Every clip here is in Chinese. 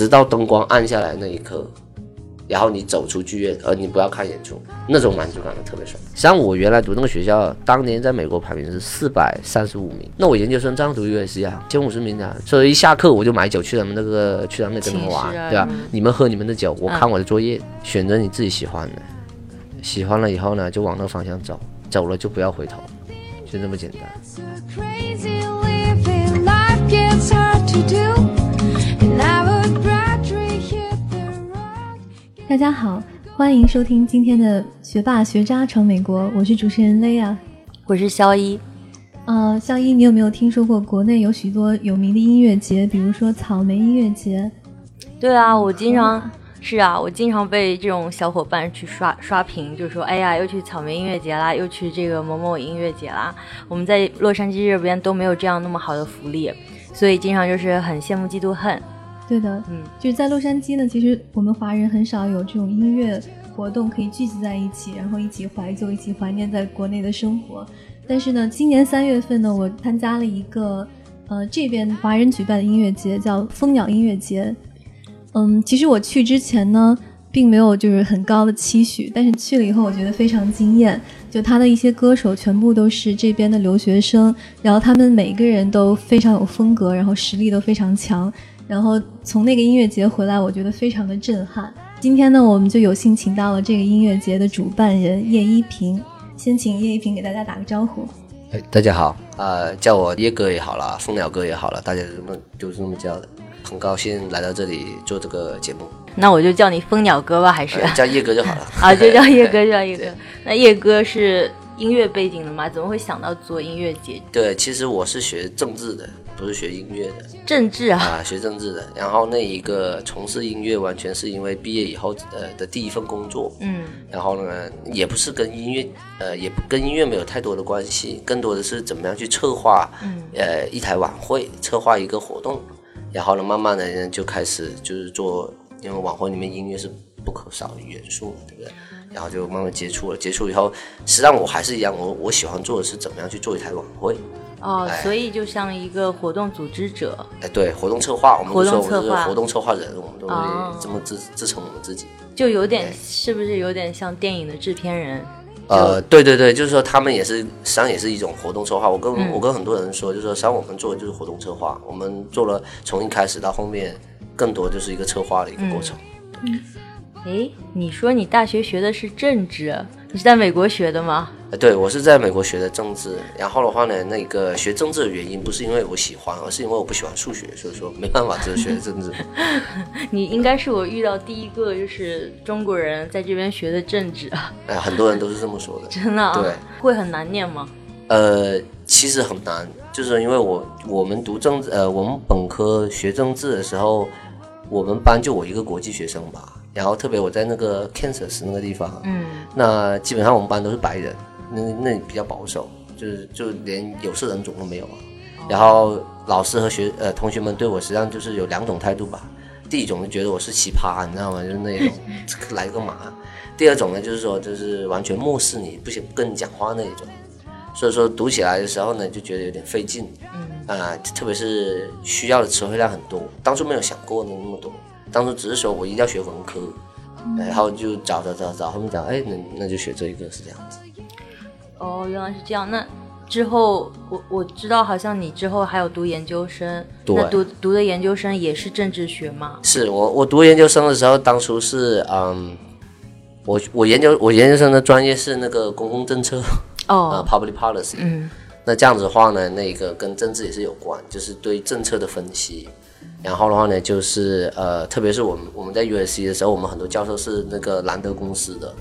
直到灯光暗下来那一刻，然后你走出剧院，而你不要看演出，那种满足感特别爽。像我原来读那个学校，当年在美国排名是四百三十五名，那我研究生这样读也是啊，前五十名的。所以一下课我就买酒去他们那个去他们那跟他们玩，对吧？你们喝你们的酒，我看我的作业，选择你自己喜欢的，喜欢了以后呢，就往那个方向走，走了就不要回头，就这么简单。大家好，欢迎收听今天的学霸学渣闯美国，我是主持人雷亚，我是肖一。呃，肖一，你有没有听说过国内有许多有名的音乐节，比如说草莓音乐节？对啊，我经常是啊，我经常被这种小伙伴去刷刷屏，就说哎呀，又去草莓音乐节啦，又去这个某某音乐节啦。我们在洛杉矶这边都没有这样那么好的福利，所以经常就是很羡慕嫉妒恨。对的，嗯，就是在洛杉矶呢，其实我们华人很少有这种音乐活动可以聚集在一起，然后一起怀旧，一起怀念在国内的生活。但是呢，今年三月份呢，我参加了一个呃这边华人举办的音乐节，叫蜂鸟音乐节。嗯，其实我去之前呢，并没有就是很高的期许，但是去了以后，我觉得非常惊艳。就他的一些歌手全部都是这边的留学生，然后他们每个人都非常有风格，然后实力都非常强。然后从那个音乐节回来，我觉得非常的震撼。今天呢，我们就有幸请到了这个音乐节的主办人叶一平，先请叶一平给大家打个招呼。哎，大家好，啊，叫我叶哥也好了，蜂鸟哥也好了，大家这么就是这么叫的。很高兴来到这里做这个节目。那我就叫你蜂鸟哥吧，还是叫叶哥就好了。啊，就叫叶哥，叫叶哥。那叶哥是音乐背景的吗？怎么会想到做音乐节？对，其实我是学政治的。不是学音乐的，政治啊，啊，学政治的。然后那一个从事音乐，完全是因为毕业以后呃的第一份工作，嗯，然后呢，也不是跟音乐，呃，也跟音乐没有太多的关系，更多的是怎么样去策划，嗯，呃，一台晚会，策划一个活动，然后呢，慢慢的就开始就是做，因为晚会里面音乐是不可少的元素，对不对？然后就慢慢接触了，接触以后，实际上我还是一样，我我喜欢做的是怎么样去做一台晚会。哦，所以就像一个活动组织者，哎，对，活动策划，我们说我们是活动策划人，我们都会这么自自称我们自己，就有点是不是有点像电影的制片人？呃，对对对，就是说他们也是实际上也是一种活动策划。我跟我跟很多人说，就是说实际上我们做的就是活动策划，我们做了从一开始到后面，更多就是一个策划的一个过程。嗯，哎，你说你大学学的是政治？你是在美国学的吗？呃，对，我是在美国学的政治。然后的话呢，那个学政治的原因不是因为我喜欢，而是因为我不喜欢数学，所以说没办法，就学政治。你应该是我遇到第一个就是中国人在这边学的政治。哎，很多人都是这么说的。真的？对。会很难念吗？呃，其实很难，就是因为我我们读政治，呃，我们本科学政治的时候，我们班就我一个国际学生吧。然后特别我在那个 Kansas 那个地方，嗯，那基本上我们班都是白人，那那比较保守，就是就连有色人种都没有啊。然后老师和学呃同学们对我实际上就是有两种态度吧。第一种就觉得我是奇葩，你知道吗？就是那种 来个嘛。第二种呢，就是说就是完全漠视你，不想跟你讲话那一种。所以说读起来的时候呢，就觉得有点费劲，嗯啊，特别是需要的词汇量很多，当初没有想过那么多。当初只是说我一定要学文科，然后就找找找找，后面讲，哎，那那就学这一个是这样子。哦，原来是这样。那之后我我知道，好像你之后还有读研究生，那读读的研究生也是政治学吗？是我我读研究生的时候，当初是嗯，我我研究我研究生的专业是那个公共政策哦，public policy。嗯，那这样子的话呢，那个跟政治也是有关，就是对政策的分析。然后的话呢，就是呃，特别是我们我们在 USC 的时候，我们很多教授是那个兰德公司的，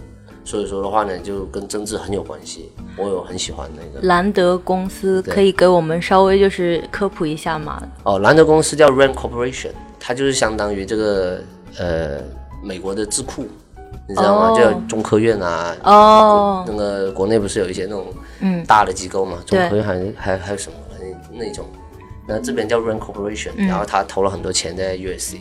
所以说的话呢，就跟政治很有关系。我有很喜欢那个兰德公司，可以给我们稍微就是科普一下吗？哦，兰德公司叫 Rand Corporation，它就是相当于这个呃美国的智库，你知道吗？就中科院啊，哦，那个国内不是有一些那种嗯大的机构嘛？中科院还还还有什么那那种。那这边叫 Rain Corporation，、嗯。然后他投了很多钱在 USC，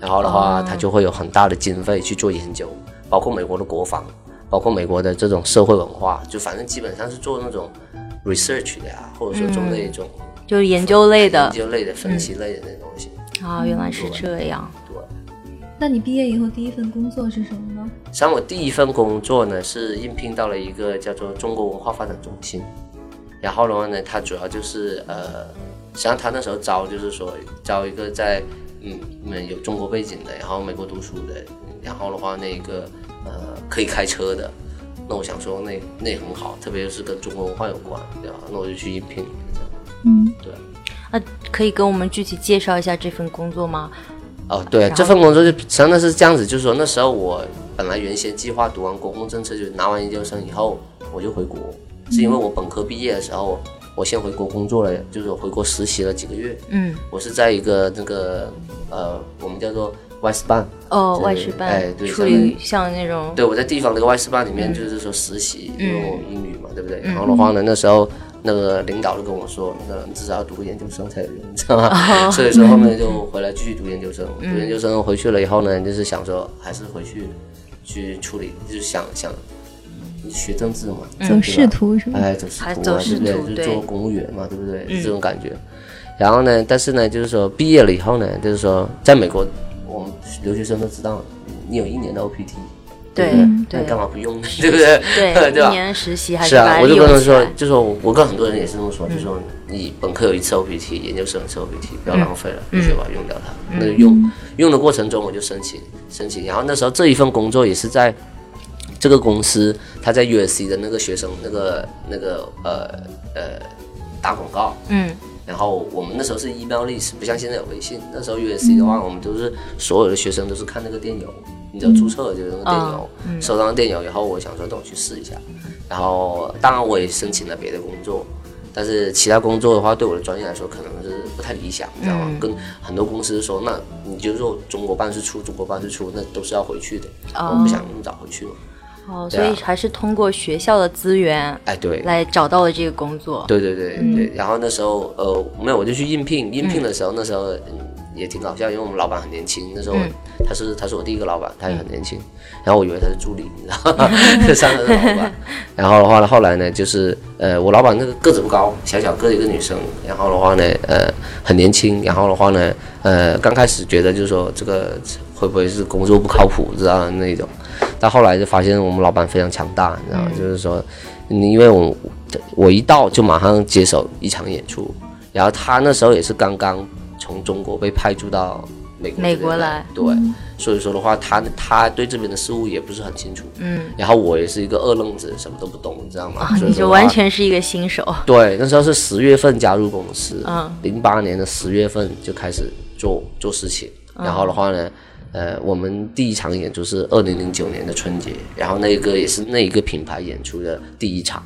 然后的话，哦他就会有很大的经费去做研究，包括美国的国防，包括美国的这种社会文化，就反正基本上是做那种 research 的呀，或者说做那种就是研究类的。研究类的、分析类的那东西。啊，原来是这样。对，那你毕业以后第一份工作是什么呢？像我第一份工作呢，是应聘到了一个叫做中国文化发展中心，然后的话呢，它主要就是呃，实际上他那时候招就是说招一个在嗯嗯有中国背景的，然后美国读书的，然后的话那个呃可以开车的，那我想说那那也很好，特别是跟中国文化有关，对吧？那我就去应聘，这样嗯，对。那可以跟我们具体介绍一下这份工作吗？哦，对，这份工作就实际上是这样子，就是说那时候我本来原先计划读完公共政策，就拿完研究生以后我就回国，是因为我本科毕业的时候，我先回国工作了，就是我回国实习了几个月。嗯，我是在一个那个呃，我们叫做外事办，哦，对外事办，哎对处于理像那种对，我在地方那个外事办里面就是说实习，因为我英语嘛，对不对？然后的话呢，那时候那个领导就跟我说，那个你至少要读个研究生才有用，你知道吗？所以说后面就回来继续读研究生。读研究生回去了以后呢，就是想说还是回去去处理，就是想想你学政治嘛，走仕途是吧？哎，走仕还走途嘛，对不对？仕途对就做公务员嘛，对不对？是这种感觉。然后呢，但是呢，就是说毕业了以后呢，就是说在美国，我们留学生都知道，你有一年的 OPT，对对？那你干嘛不用呢？对不对？对 对吧一年实习还是啊，把它我就跟他说就说我我跟很多人也是这么说，就说你本科有一次 OPT，研究生一次 OPT，不要浪费了，必须把它用掉它。那就用用的过程中我就申请申请，然后那时候这一份工作也是在这个公司，他在 USC 的那个学生那个那个呃呃打广告，嗯，然后我们那时候是 email list，不像现在有微信。那时候 USC 的话，我们都是所有的学生都是看那个电邮，你只要注册就是那个电邮，收到电邮以后，我想说等我去试一下。然后当然我也申请了别的工作，但是其他工作的话，对我的专业来说可能是不太理想，你知道吗？跟很多公司说，那你就说中国办事处，中国办事处那都是要回去的，我不想那么早回去嘛。哦，所以还是通过学校的资源哎，对，来找到了这个工作。对对对对，然后那时候呃没有，我就去应聘，应聘的时候、那时候嗯也挺搞笑，因为我们老板很年轻，那时候、他是他是我第一个老板，他也很年轻，然后我以为他是助理，你知道吗？上他是老板，然后的话呢，后来呢就是呃我老板那个个子不高，小小个一个女生，然后的话呢呃很年轻，然后的话呢呃刚开始觉得就是说这个会不会是工作不靠谱，知道的那种，但后来就发现我们老板非常强大，你知道吗？就是说。你因为我我一到就马上接手一场演出，然后他那时候也是刚刚从中国被派驻到美国美国来对，所以说的话，他他对这边的事物也不是很清楚，嗯，然后我也是一个二愣子，什么都不懂，你知道吗？你就完全是一个新手。对，那时候是十月份加入公司，嗯，零八年的十月份就开始做做事情，然后的话呢，呃，我们第一场演出是二零零九年的春节，然后那个也是那一个品牌演出的第一场。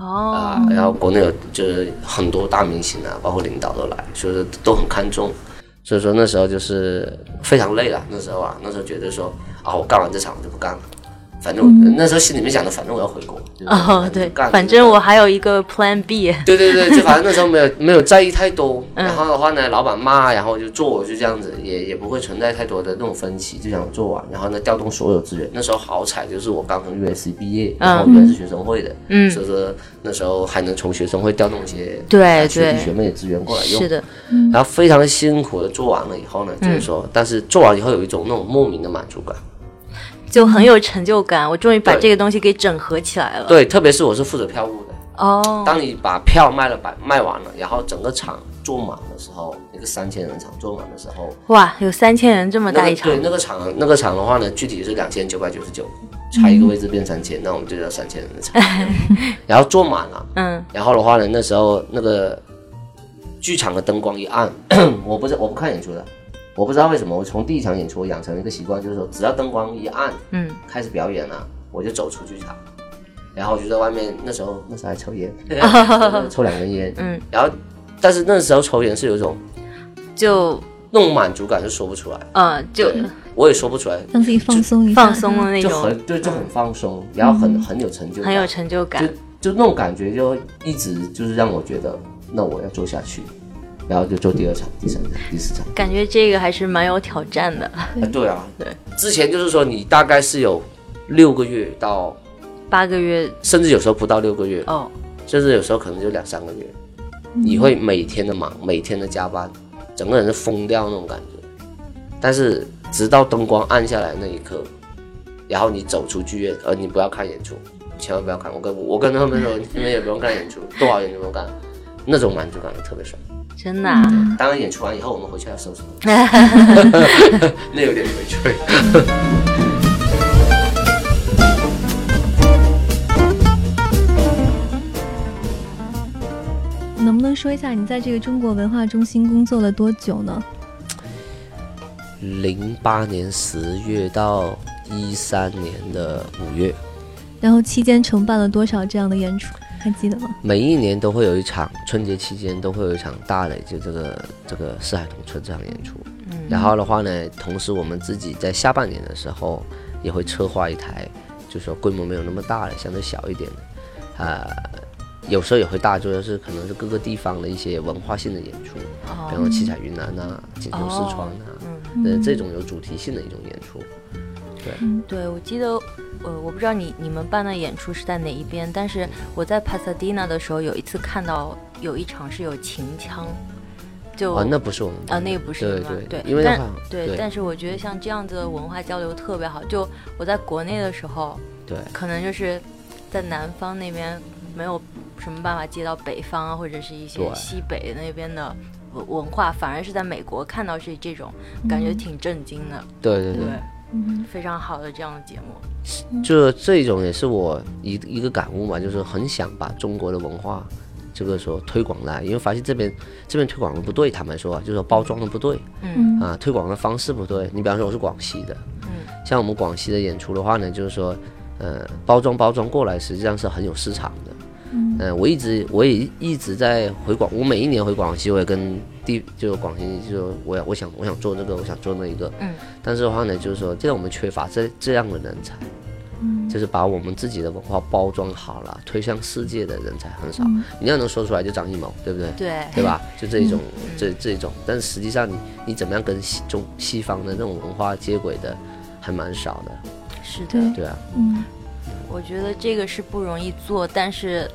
哦，啊，然后国内有就是很多大明星啊，包括领导都来，所以说都很看重。所以说那时候就是非常累了，那时候啊，那时候觉得说啊，我干完这场我就不干了，反正我、那时候心里面想的，反正我要回国。哦，对干，反正我还有一个 Plan B。对对对，就反正那时候没有没有在意太多，嗯然后的话呢，老板骂，然后就做，就这样子，也也不会存在太多的那种分歧，就想做完，然后呢调动所有资源。那时候好彩，就是我刚从 USC 毕业，然后原来是学生会的，嗯所以说那时候还能从学生会调动一些对啊学弟学妹的资源过来用是，的，然后非常辛苦的做完了以后呢，就是说，但是做完以后有一种那种莫名的满足感。就很有成就感。我终于把这个东西给整合起来了。对，特别是我是负责票务的，哦，当你把票卖了把卖完了，然后整个场坐满的时候，一个三千人场坐满的时候，哇，有三千人这么大一场那个对，那个场那个场的话呢，具体是两千九百九十九，差一个位置变三千，那我们就叫三千人的场，然后坐满了，嗯，然后的话呢，那时候那个剧场的灯光一暗，我不是我不看演出的，我不知道为什么，我从第一场演出我养成了一个习惯，就是说只要灯光一暗，嗯，开始表演了，我就走出剧场，然后我就在外面，那时候那时候还抽烟，抽两根烟，嗯，然后但是那时候抽烟是有一种就那种满足感，就说不出来，呃就我也说不出来，让自己放松一下，放松的那种。就种，很对，就很放松，然后很很有成就感，很有成就感。就就那种感觉，就一直就是让我觉得，那我要做下去。然后就做第二场、第三场、第四场。感觉这个还是蛮有挑战的。啊，对啊，对，之前就是说你大概是有六个月到，八个月甚至有时候不到六个月，哦，甚至有时候可能就两三个月，你会每天的忙，每天的加班，整个人是疯掉那种感觉。但是直到灯光暗下来那一刻，然后你走出剧院，而你不要看演出，千万不要看。我跟我跟他们说，你们也不用看演出，多少演出不用看，那种满足感特别爽。真的、啊。当然演出完以后，我们回去要收拾 那有点回去。能不能说一下你在这个中国文化中心工作了多久呢？零八年十月到一三年的五月，然后期间承办了多少这样的演出？还记得吗？每一年都会有一场，春节期间都会有一场大的，就这个这个四海同春这场演出。嗯然后的话呢，同时我们自己在下半年的时候也会策划一台，就是说规模没有那么大的，相对小一点的，啊、有时候也会大，就是可能是各个地方的一些文化性的演出，比方说七彩云南呐、锦绣四川呐、呃，这种有主题性的一种演出。对对，我记得，呃，我不知道你你们办的演出是在哪一边，但是我在帕萨迪纳的时候有一次看到有一场是有秦腔，就啊，那不是我们啊，那个不是对吗对因为的话，对，但是我觉得像这样子的文化交流特别好。就我在国内的时候，对可能就是在南方那边没有什么办法接到北方啊，或者是一些西北那边的文文化，反而是在美国看到是这种，感觉挺震惊的。对对对对，嗯非常好的这样的节目。就这种也是我一一个感悟嘛，就是很想把中国的文化这个说推广来，因为发现这边这边推广的不对，坦白说啊，就是说包装的不对嗯啊，推广的方式不对。你比方说我是广西的，嗯像我们广西的演出的话呢，就是说呃包装包装过来实际上是很有市场的。嗯。呃我一直我也一直在回广，我每一年回广西，我也跟地就广西就说我要我想我想做这个，我想做那一个，嗯，但是的话呢，就是说现在我们缺乏这这样的人才。嗯就是把我们自己的文化包装好了，推向世界的人才很少。嗯。你要能说出来就张艺谋，对不对？对。对吧？就这一种，这这一种，但是实际上你你怎么样跟西中西方的那种文化接轨的，还蛮少的，是的，对啊。嗯。我觉得这个是不容易做，但是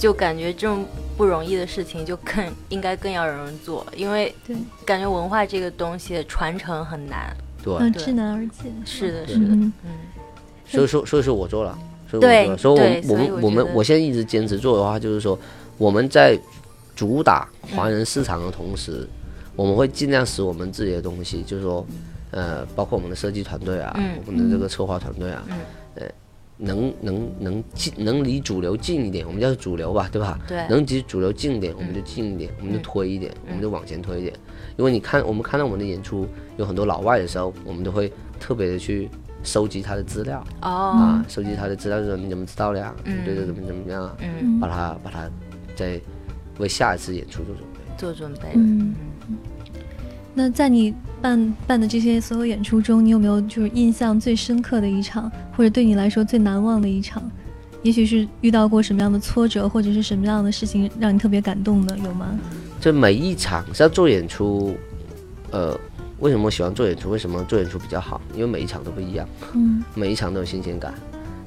就感觉这种不容易的事情就更应该更要有人做，因为对。感觉文化这个东西传承很难。对，知难而进。是的，是的，嗯。嗯。所以说，所以说我做了，所以我做了，所以我们我们我们我现在一直坚持做的话，就是说我们在主打华人市场的同时，我们会尽量使我们自己的东西，就是说，呃，包括我们的设计团队啊，嗯。我们的这个策划团队啊，嗯。呃，能能能近能离主流近一点，我们叫主流吧，对吧？对能离主流近一点，我们就近一点，我们就推一点，我们就往前推一点。因为你看，我们看到我们的演出有很多老外的时候，我们都会特别的去收集他的资料。哦，啊，收集他的资料，就是你怎么知道的呀？你对的怎么怎么样啊？嗯，把它把它在为下一次演出做准备。做准备。嗯，那在你办办的这些所有演出中，你有没有就是印象最深刻的一场，或者对你来说最难忘的一场？也许是遇到过什么样的挫折，或者是什么样的事情让你特别感动的，有吗？这每一场是要做演出，呃，为什么我喜欢做演出？为什么做演出比较好？因为每一场都不一样，嗯每一场都有新鲜感，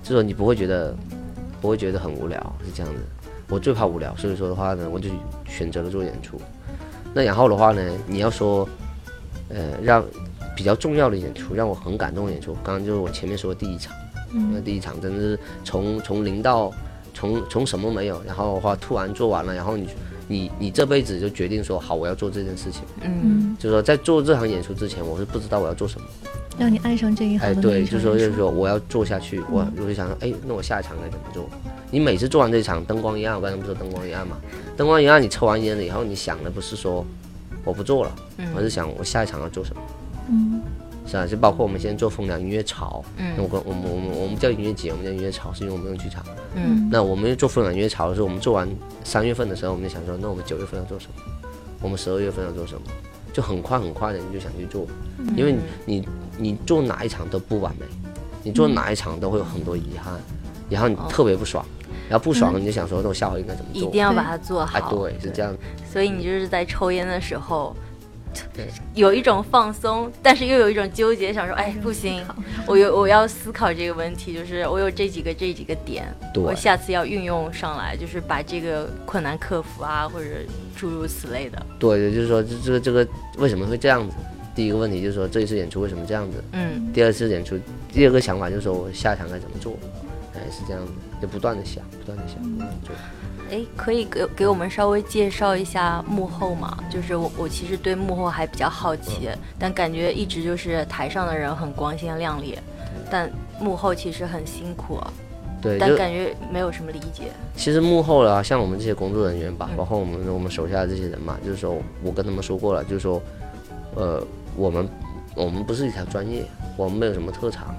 就是说你不会觉得不会觉得很无聊，是这样子。我最怕无聊，所以说的话呢，我就选择了做演出。那然后的话呢，你要说，呃，让比较重要的演出，让我很感动的演出，刚刚就是我前面说的第一场，那嗯第一场真的是从从零到从从什么没有，然后的话突然做完了，然后你你你这辈子就决定说好我要做这件事情，嗯。嗯，就是说在做这场演出之前，我是不知道我要做什么，让你爱上这一行哎，对，就说就是说我要做下去，我我就想说，哎，那我下一场该怎么做？你每次做完这一场，灯光一暗，我刚才不说灯光一暗嘛？灯光一暗，你抽完烟了以后，你想的不是说我不做了，而是想我下一场要做什么。嗯是啊，就包括我们现在做风凉音乐潮，嗯那我跟我们我们我们叫音乐节，我们叫音乐潮，是因为我们用剧场。嗯那我们做风凉音乐潮的时候，我们做完三月份的时候，我们就想说，那我们九月份要做什么？我们十二月份要做什么？就很快很快的你就想去做，因为你你你做哪一场都不完美，你做哪一场都会有很多遗憾，然后你特别不爽。然后不爽了你就想说，那我下回应该怎么做？一定要把它做哎，好。对，是这样。所以你就是在抽烟的时候对，有一种放松，但是又有一种纠结，想说，哎，不行，我有我要思考这个问题，就是我有这几个这几个点，我下次要运用上来，就是把这个困难克服啊，或者诸如此类的。对，就是说这这个这个为什么会这样子？第一个问题就是说这一次演出为什么这样子？嗯第二次演出，第二个想法就是说我下场该怎么做？哎，是这样子，就不断的想，不断的想，不断地做。哎，可以给给我们稍微介绍一下幕后吗？就是我我其实对幕后还比较好奇，但感觉一直就是台上的人很光鲜亮丽，但幕后其实很辛苦，对，但感觉没有什么理解。其实幕后啊，像我们这些工作人员吧，包括我们我们手下的这些人嘛，就是说我跟他们说过了，就是说，呃，我们我们不是一条专业，我们没有什么特长，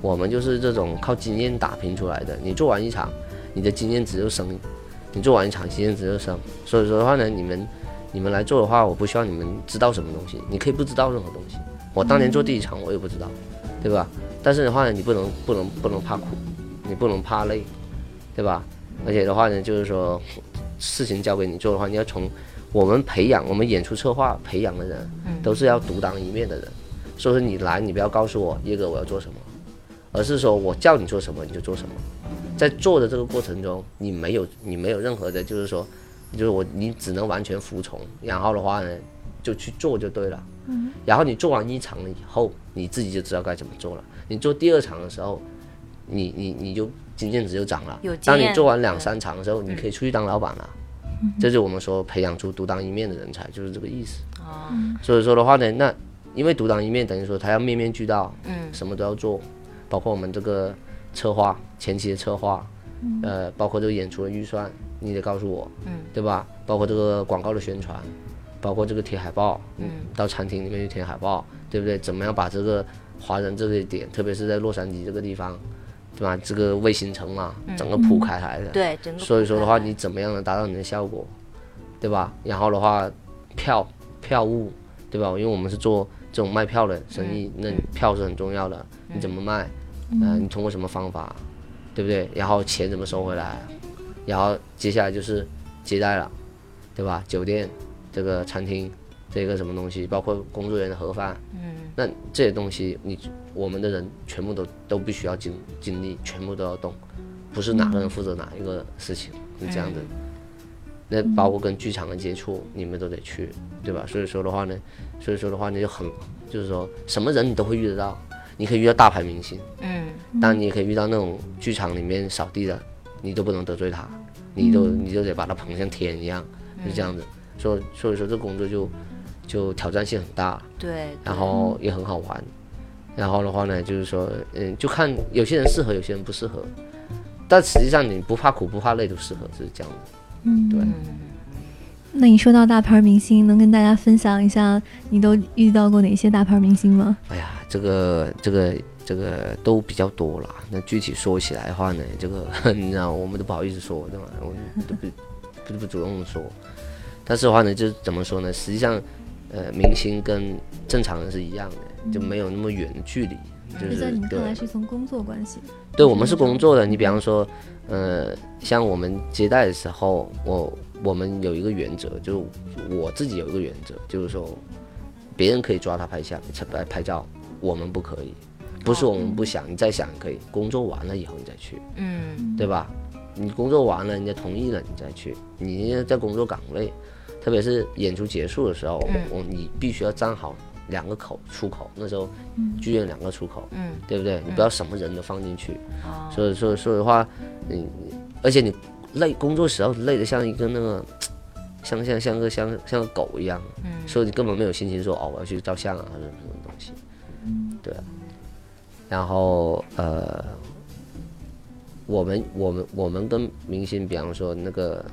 我们就是这种靠经验打拼出来的。你做完一场，你的经验值就升；你做完一场，经验值就升。所以说的话呢，你们你们来做的话，我不需要你们知道什么东西，你可以不知道任何东西。我当年做第一场，我也不知道，对吧？但是的话呢，你不能不能不能怕苦，你不能怕累，对吧？而且的话呢，就是说事情交给你做的话，你要从我们培养我们演出策划培养的人，都是要独当一面的人。所以说你来，你不要告诉我叶哥我要做什么，而是说我叫你做什么你就做什么。在做的这个过程中，你没有你没有任何的，就是说，就是我你只能完全服从，然后的话呢，就去做就对了。嗯。然后你做完一场了以后，你自己就知道该怎么做了。你做第二场的时候，你你你就经验值就涨了。有当你做完两三场的时候，你可以出去当老板了。这就是我们说培养出独当一面的人才，就是这个意思。哦，所以说的话呢，那因为独当一面，等于说他要面面俱到，嗯什么都要做，包括我们这个策划前期的策划，呃，包括这个演出的预算，你得告诉我，嗯，对吧？包括这个广告的宣传，包括这个贴海报，嗯，到餐厅里面去贴海报，对不对？怎么样把这个华人这个点，特别是在洛杉矶这个地方，对吧？这个卫星城嘛，整个铺开来的，对，整个所以说的话，你怎么样能达到你的效果，对吧？然后的话，票票务，对吧？因为我们是做这种卖票的生意，那票是很重要的。你怎么卖？嗯、你通过什么方法，对不对？然后钱怎么收回来？然后接下来就是接待了，对吧？酒店这个餐厅这个什么东西，包括工作人员的盒饭，嗯，那这些东西你我们的人全部都都必须要经经历，全部都要懂，不是哪个人负责哪一个事情，是这样的。那包括跟剧场的接触，你们都得去，对吧？所以说的话呢，所以说的话呢，就很就是说什么人你都会遇得到，你可以遇到大牌明星，嗯但你也可以遇到那种剧场里面扫地的，你都不能得罪他，你都你就得把他捧像天一样，就这样子。所以所以说这工作就就挑战性很大，对，然后也很好玩。然后的话呢，就是说，嗯，就看有些人适合，有些人不适合。但实际上你不怕苦不怕累都适合，是这样的。嗯，对。那你说到大牌明星，能跟大家分享一下你都遇到过哪些大牌明星吗？哎呀，这个这个这个都比较多了。那具体说起来的话呢，这个你知道，我们都不好意思说，对吧？我们都不不不主动说。但是的话呢，就是怎么说呢？实际上，呃，明星跟正常人是一样的，就没有那么远的距离。就就是在你们看来是从工作关系。对，我们是工作的。你比方说，呃，像我们接待的时候，我我们有一个原则，就是我自己有一个原则，就是说，别人可以抓他拍相、拍拍照，我们不可以。不是我们不想，你再想可以。工作完了以后你再去，嗯对吧？你工作完了，人家同意了，你再去。你在工作岗位，特别是演出结束的时候，嗯我你必须要站好两个口出口。那时候剧院两个出口，嗯，对不对？你不要什么人都放进去。哦，所以所以所以的话，你你而且你累工作时候累得像一个那个，像像像个像像个狗一样，嗯所以你根本没有心情说哦我要去照相啊或者什么东西，对啊。然后呃，我们我们我们跟明星，比方说那个，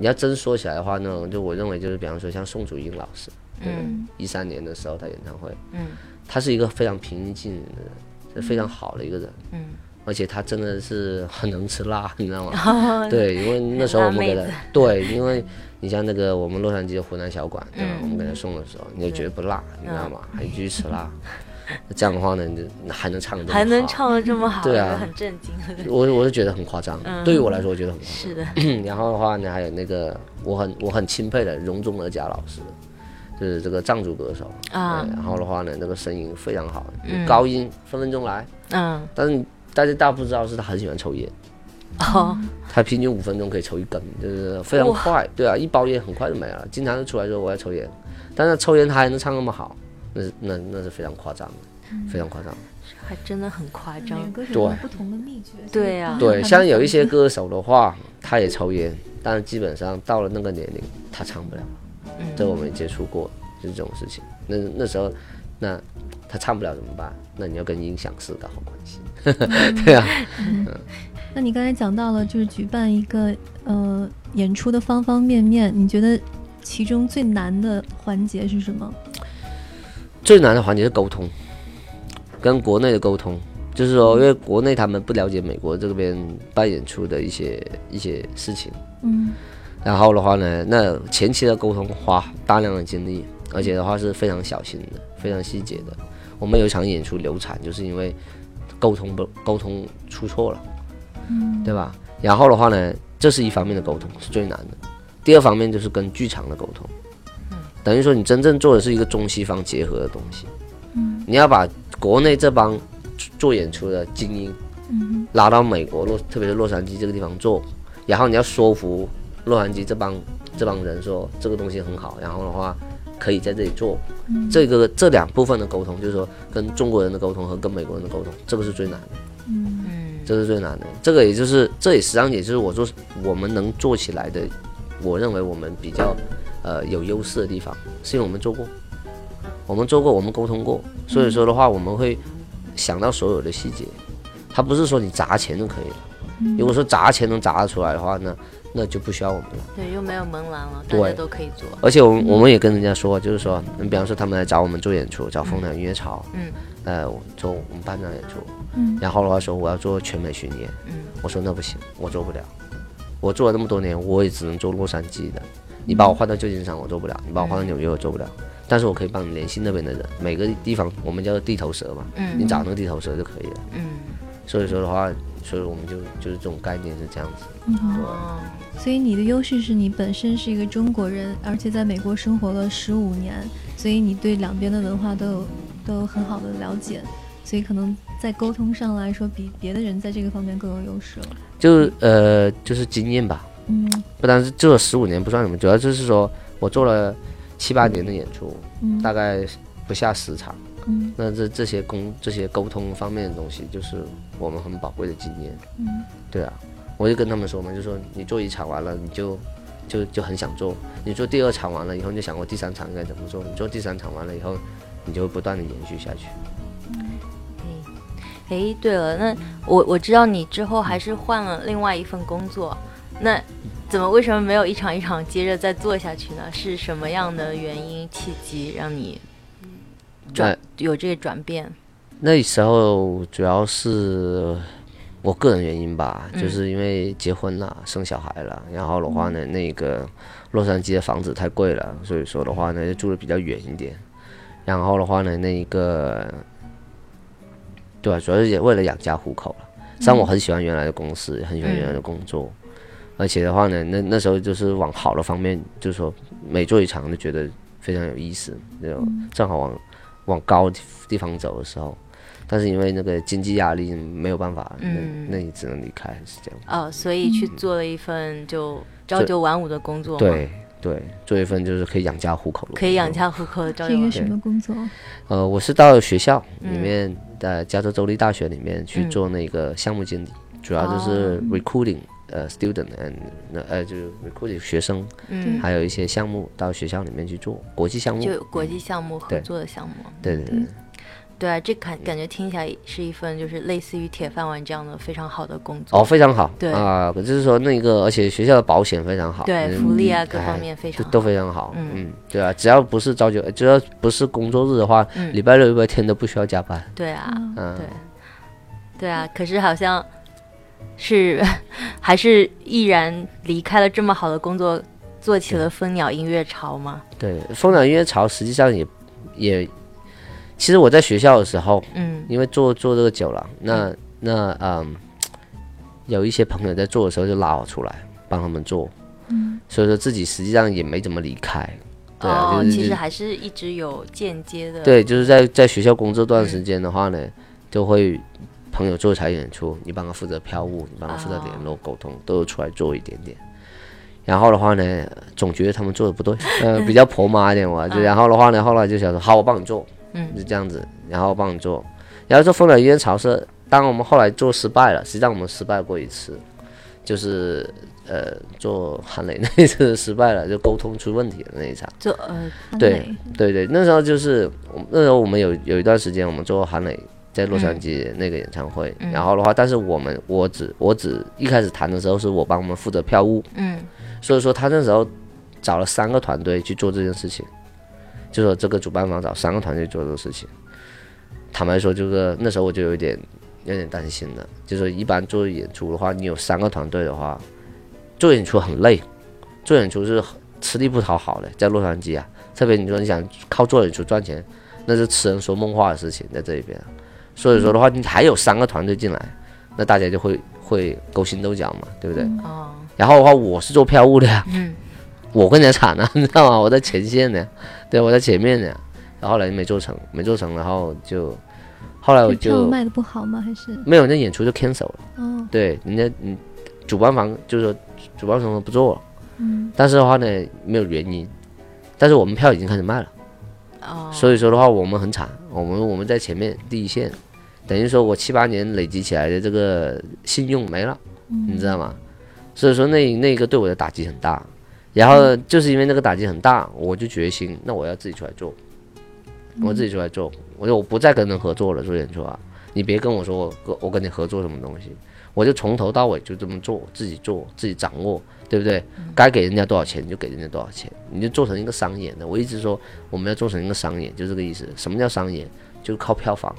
你要真说起来的话，那种就我认为就是比方说像宋祖英老师，对，一三年的时候他演唱会，嗯他是一个非常平易近人的人，是非常好的一个人。嗯，而且他真的是很能吃辣，你知道吗？对，因为那时候我们给他对，因为你像那个我们洛杉矶的湖南小馆，对吧？嗯我们给他送的时候，你就觉得不辣，你知道吗？还继续吃辣。这样的话呢，你还能唱得还能唱的这么好，对啊我很震惊。我我是觉得很夸张，嗯对于我来说，我觉得很夸张是的，然后的话呢，还有那个我很我很钦佩的容中尔佳老师，就是这个藏族歌手啊对然后的话呢，那个声音非常好，嗯高音分分钟来。嗯，但是大家大家不知道是他很喜欢抽烟，哦，他平均五分钟可以抽一根，就是非常快。对啊，一包烟很快就没了。经常就出来说我要抽烟，但是抽烟他还能唱那么好，那是那那是非常夸张的，非常夸张。还真的很夸张。歌手对有不同的秘诀。对呀对，像有一些歌手的话，他也抽烟，但是基本上到了那个年龄，他唱不了。嗯这我们也接触过，就是这种事情。那那时候，那他唱不了怎么办？那你要跟音响师搞好关系。对啊，嗯那你刚才讲到了，就是举办一个呃演出的方方面面，你觉得其中最难的环节是什么？最难的环节是沟通，跟国内的沟通。就是说，因为国内他们不了解美国这边办演出的一些一些事情，嗯然后的话呢，那前期的沟通花大量的精力，而且的话是非常小心的，非常细节的。我们有一场演出流产，就是因为沟通不沟通出错了，嗯。对吧？然后的话呢，这是一方面的沟通是最难的，第二方面就是跟剧场的沟通，等于说你真正做的是一个中西方结合的东西，嗯。你要把国内这帮做演出的精英嗯拉到美国洛，特别是洛杉矶这个地方做，然后你要说服洛杉矶这帮这帮人说这个东西很好，然后的话可以在这里做。嗯。这个这两部分的沟通，就是说跟中国人的沟通和跟美国人的沟通，这个是最难的，嗯。嗯。这是最难的。这个也就是这也实际上也就是我做我们能做起来的，我认为我们比较呃有优势的地方，是因为我们做过，我们做过，我们沟通过，所以说的话我们会想到所有的细节，它不是说你砸钱就可以了。如果说砸钱能砸得出来的话，那那就不需要我们了。对，又没有门栏了，大对家都可以做。而且我们我们也跟人家说，就是说，你比方说他们来找我们做演出，找风凉音乐潮，嗯，呃，做我们办场演出，嗯。然后的话说我要做全美巡演，嗯，我说那不行，我做不了，我做了那么多年，我也只能做洛杉矶的，你把我换到旧金山我做不了，你把我换到纽约我做不了，但是我可以帮你联系那边的人，每个地方我们叫做地头蛇嘛，嗯。你找那个地头蛇就可以了。嗯，所以说的话，所以我们就就是这种概念是这样子。哦，所以你的优势是你本身是一个中国人，而且在美国生活了十五年，所以你对两边的文化都有都有很好的了解，所以可能在沟通上来说，比别的人在这个方面更有优势了。就呃就是经验吧，嗯不单是做了十五年不算什么，主要就是说我做了七八年的演出，嗯大概不下十场。嗯那这这些沟这些沟通方面的东西，就是我们很宝贵的经验。嗯对啊，我就跟他们说嘛，就说你做一场完了，你就就就很想做；你做第二场完了以后，你就想过第三场应该怎么做；你做第三场完了以后，你就会不断的延续下去。哎，对了，那我我知道你之后还是换了另外一份工作，那怎么为什么没有一场一场接着再做下去呢？是什么样的原因契机让你转有这个转变？那时候主要是我个人原因吧，嗯就是因为结婚了、生小孩了，然后的话呢，那个洛杉矶的房子太贵了，所以说的话呢，就住的比较远一点。然后的话呢，那一个，对啊，主要是也为了养家糊口了。虽然我很喜欢原来的公司，很喜欢原来的工作，而且的话呢，那那时候就是往好的方面，就是说每做一场就觉得非常有意思，那种正好往往高地方走的时候。但是因为那个经济压力没有办法，嗯那那你只能离开，是这样。哦，所以去做了一份就朝九晚五的工作，，对对，做一份就是可以养家糊口了，可以养。家糊口的朝九晚五。是一个什么工作？呃，我是到学校里嗯面的加州州立大学里面去嗯做那个项目经理，主要就是哦 recruiting 呃 student and 那呃就是 recruiting 学生，嗯，还有一些项目到学校里面去做国际项目。就有国际项目合作的项目。对对对，对啊，这感感觉听起来是一份就是类似于铁饭碗这样的非常好的工作。哦，非常好。对啊，就是说那个，而且学校的保险非常好，对嗯福利啊各哎方面非常都都非常好。嗯嗯，对啊，只要不是朝九，只要不是工作日的话，嗯礼拜六、礼拜天都不需要加班。对啊，嗯，对，对啊，可是好像是 还是毅然离开了这么好的工作，做起了蜂鸟音乐潮吗？对，蜂鸟音乐潮实际上也也其实我在学校的时候，嗯。因为做做这个久了，那那嗯，有一些朋友在做的时候就拉我出来帮他们做，嗯，所以说自己实际上也没怎么离开，对啊，哦，就是其实还是一直有间接的，对，就是在在学校工作段时间的话呢，就会朋友做彩演出，你帮他负责票务，你帮他负责联络沟通，都有出来做一点点。然后的话呢，总觉得他们做的不对，呃，比较婆妈一点我就然后的话呢，后来就想说，好，我帮你做，嗯，就这样子，然后帮你做。然后做蜂鸟医院潮社，当我们后来做失败了，实际上我们失败过一次，就是呃做韩磊那一次失败了，就沟通出问题了那一场。做呃对对对，那时候就是那时候我们有有一段时间，我们做韩磊在洛杉矶那个演唱会，然后的话，但是我们我只我只一开始谈的时候是我帮我们负责票务，嗯。所以说他那时候找了三个团队去做这件事情，就说这个主办方找三个团队做这个事情。坦白说，就是那时候我就有点有点担心了，就说一般做演出的话，你有三个团队的话，做演出很累，做演出是吃力不讨好的，在洛杉矶啊，特别你说你想靠做演出赚钱，那是痴人说梦话的事情，在这一边。所以说的话，你还有三个团队进来，那大家就会会勾心斗角嘛，对不对？哦然后的话，我是做票务的呀，嗯我更加惨了，你知道吗？我在前线呢，对，我在前面呢，然后后来没做成，没做成，然后就后来我就卖的不好吗？还是？没有那演出就 cancel 了，哦。对，人家嗯，主办方就是说主办方说不做了，嗯。但是的话呢没有原因，但是我们票已经开始卖了，哦，所以说的话我们很惨，我们我们在前面第一线，等于说我七八年累积起来的这个信用没了，你知道吗？所以说那那个对我的打击很大，然后就是因为那个打击很大，我就决心，那我要自己出来做，我自己出来做，我说我不再跟人合作了，做演出啊，你别跟我说我跟我跟你合作什么东西，我就从头到尾就这么做，自己做，自己掌握，对不对？该给人家多少钱你就给人家多少钱，你就做成一个商演的。我一直说我们要做成一个商演，就这个意思。什么叫商演？就是靠票房，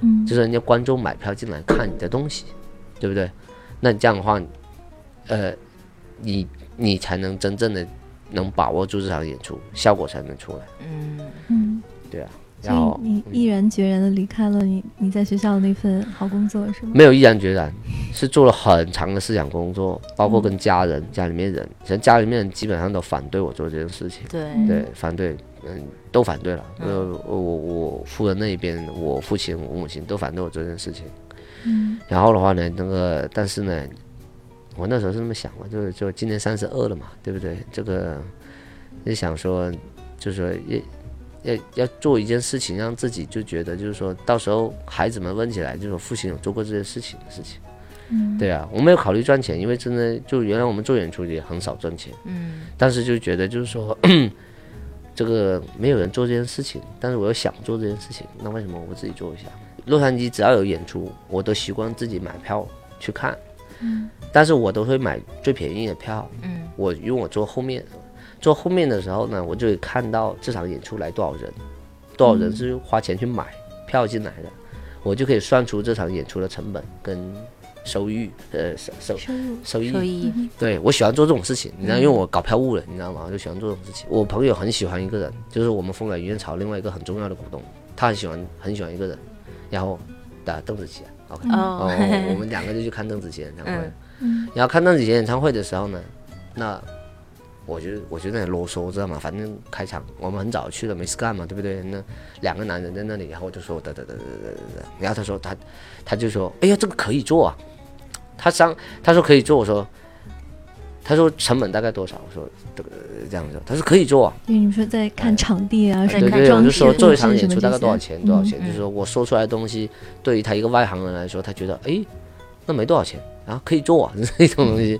嗯就是人家观众买票进来看你的东西，对不对？那你这样的话，呃，你你才能真正的能把握住这场演出，效果才能出来，嗯嗯，对啊。所然后以你毅然决然的离开了你你在学校的那份好工作是吗？没有毅然决然，是做了很长的思想工作，包括跟家人、家里面人，人家里面人基本上都反对我做这件事情。对对，反对，嗯，都反对了。呃，我我我夫人那一边，我父亲、我母亲都反对我做这件事情。嗯然后的话呢，那个，但是呢，我那时候是这么想嘛，就是就今年三十二了嘛，对不对？这个就想说，就是说要要要做一件事情，让自己就觉得，就是说到时候孩子们问起来，就说父亲有做过这件事情的事情。嗯对啊，我没有考虑赚钱，因为真的就原来我们做演出也很少赚钱。嗯但是就觉得就是说，这个没有人做这件事情，但是我又想做这件事情，那为什么我不自己做一下？洛杉矶只要有演出，我都习惯自己买票去看，但是我都会买最便宜的票。嗯我因为我坐后面，坐后面的时候呢，我就会看到这场演出来多少人，多少人是花钱去买票进来的，我就可以算出这场演出的成本跟收益，呃，收收收益收益对我喜欢做这种事情，你知道，因为我搞票务的，你知道吗？我就喜欢做这种事情。我朋友很喜欢一个人，就是我们风来云燕潮另外一个很重要的股东，他很喜欢很喜欢一个人，然后打邓紫棋啊，OK，哦哦，我们两个就去看邓紫棋演唱会，嗯然后看邓紫棋演唱会的时候呢，那我就我就在那啰嗦，知道吗？反正开场我们很早去了，没事干嘛，对不对？那两个男人在那里，然后我就说得得得得得得得，然后他说他他就说，哎呀，这个可以做啊。他上他说可以做，我说，他说成本大概多少？我说这个这样子，他说可以做啊。因为你们说在看场地啊，对对对，我就说做一场演出大概多少钱？多少钱？嗯就是说我说出来的东西，对于他一个外行人来说，他觉得哎，那没多少钱，然后可以做啊，这种东西。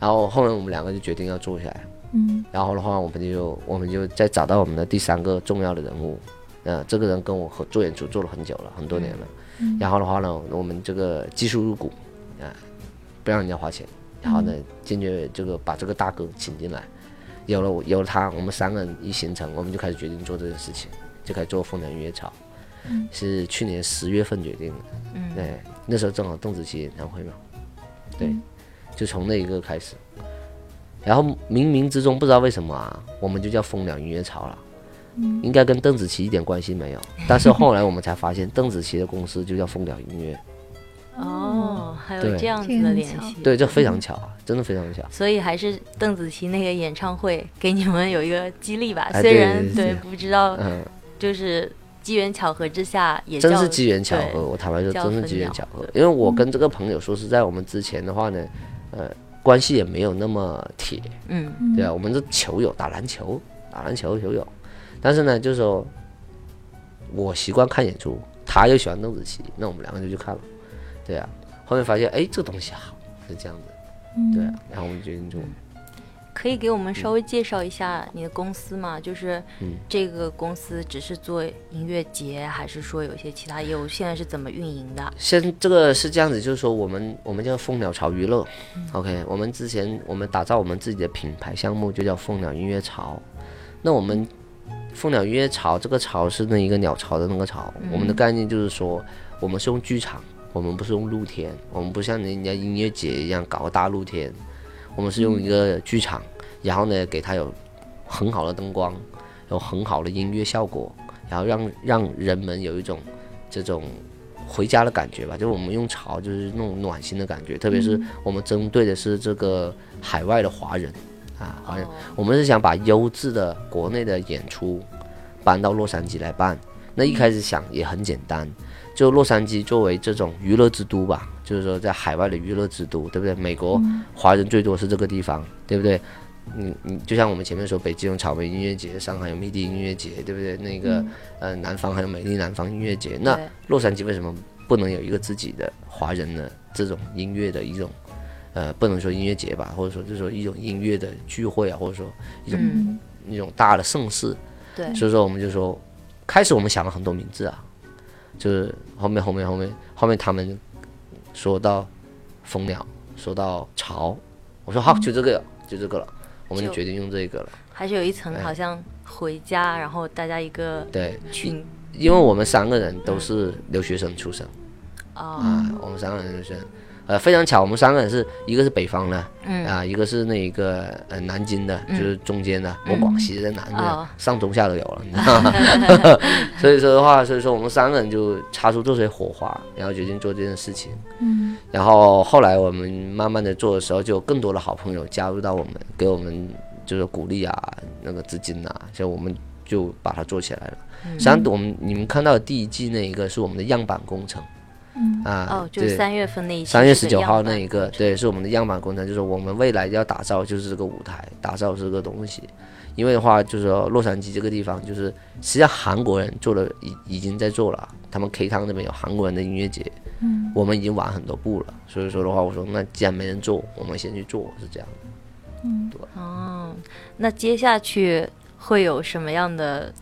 然后后来我们两个就决定要做下来。嗯然后的话，我们就我们就再找到我们的第三个重要的人物，呃，这个人跟我合做演出做了很久了，很多年了。嗯然后的话呢，我们这个技术入股，啊、不让人家花钱，然后呢，坚决这个把这个大哥请进来，有了我有了他，我们三个人一形成，我们就开始决定做这件事情，就开始做风凉音乐潮，是去年十月份决定的，嗯。对，那时候正好邓紫棋演唱会嘛，对，就从那一个开始。然后冥冥之中不知道为什么啊，我们就叫风凉音乐潮了。应该跟邓紫棋一点关系没有。但是后来我们才发现，邓紫棋的公司就叫蜂鸟音乐。哦，还有这样子的联系。对，这非常巧啊，真的非常巧。所以还是邓紫棋那个演唱会给你们有一个激励吧。哎对虽然对对不知道，嗯，就是机缘巧合之下也叫真是机缘巧合。我坦白说，真是机缘巧合。因为我跟这个朋友说实在，我们之前的话呢，呃，关系也没有那么铁，嗯对啊，我们是球友，打篮球，打篮球球友。但是呢，就是说，我习惯看演出，他又喜欢邓紫棋，那我们两个就去看了，对啊。后面发现，哎，这东西好，是这样子，对啊。然后我们决定做，可以给我们稍微介绍一下你的公司吗？就是嗯这个公司只是做音乐节，还是说有一些其他业务？现在是怎么运营的？先这个是这样子，就是说我们我们叫蜂鸟巢娱乐、o k 我们之前我们打造我们自己的品牌项目就叫蜂鸟音乐巢。那我们蜂鸟音乐巢这个巢是那一个鸟巢的那个巢，我们的概念就是说，我们是用剧场，我们不是用露天，我们不像人家音乐节一样搞个大露天，我们是用一个剧场，然后呢给它有很好的灯光，有很好的音乐效果，然后让让人们有一种这种回家的感觉吧，就是我们用潮就是那种暖心的感觉，特别是我们针对的是这个海外的华人啊，华人，我们是想把优质的国内的演出搬到洛杉矶来办。那一开始想也很简单，就洛杉矶作为这种娱乐之都吧，就是说在海外的娱乐之都，对不对？美国华人最多是这个地方，对不对？你你就像我们前面说，北京有草莓音乐节，上海有迷笛音乐节，对不对？那个、呃，南方还有美丽南方音乐节，那洛杉矶为什么不能有一个自己的华人的这种音乐的一种，呃，不能说音乐节吧，或者说就是说一种音乐的聚会啊，或者说一种、嗯，一种大的盛事。对，所以说我们就说，开始我们想了很多名字啊，就是后面后面后面后面他们说到蜂鸟，说到巢，我说好，就这个就这个了，我们就就决定用这个了。还是有一层哎。好像回家，然后大家一个对，群。因为我们三个人都是留学生出身。啊，啊，我们三个人就是，呃，非常巧，我们三个人是一个是北方的，嗯啊，一个是那个呃南京的，就是中间的，我广西在南哦的，上中下都有了，你知道吗？所以说的话，所以说我们三个人就擦出这些火花，然后决定做这件事情。嗯然后后来我们慢慢的做的时候，就有更多的好朋友加入到我们，给我们就是鼓励啊，那个资金啊，所以我们就把它做起来了。实际上，我们你们看到的第一季那一个是我们的样板工程，嗯啊，哦，就三月份那一期三月十九号那一个，对，是我们的样板工程，就是我们未来要打造就是这个舞台，打造这个东西。因为的话，就是说洛杉矶这个地方，就是实际上韩国人做了已已经在做了，他们 K 汤那边有韩国人的音乐节，嗯我们已经晚很多步了。所以说的话，我说那既然没人做，我们先去做，是这样的。嗯哦，那接下去会有什么样的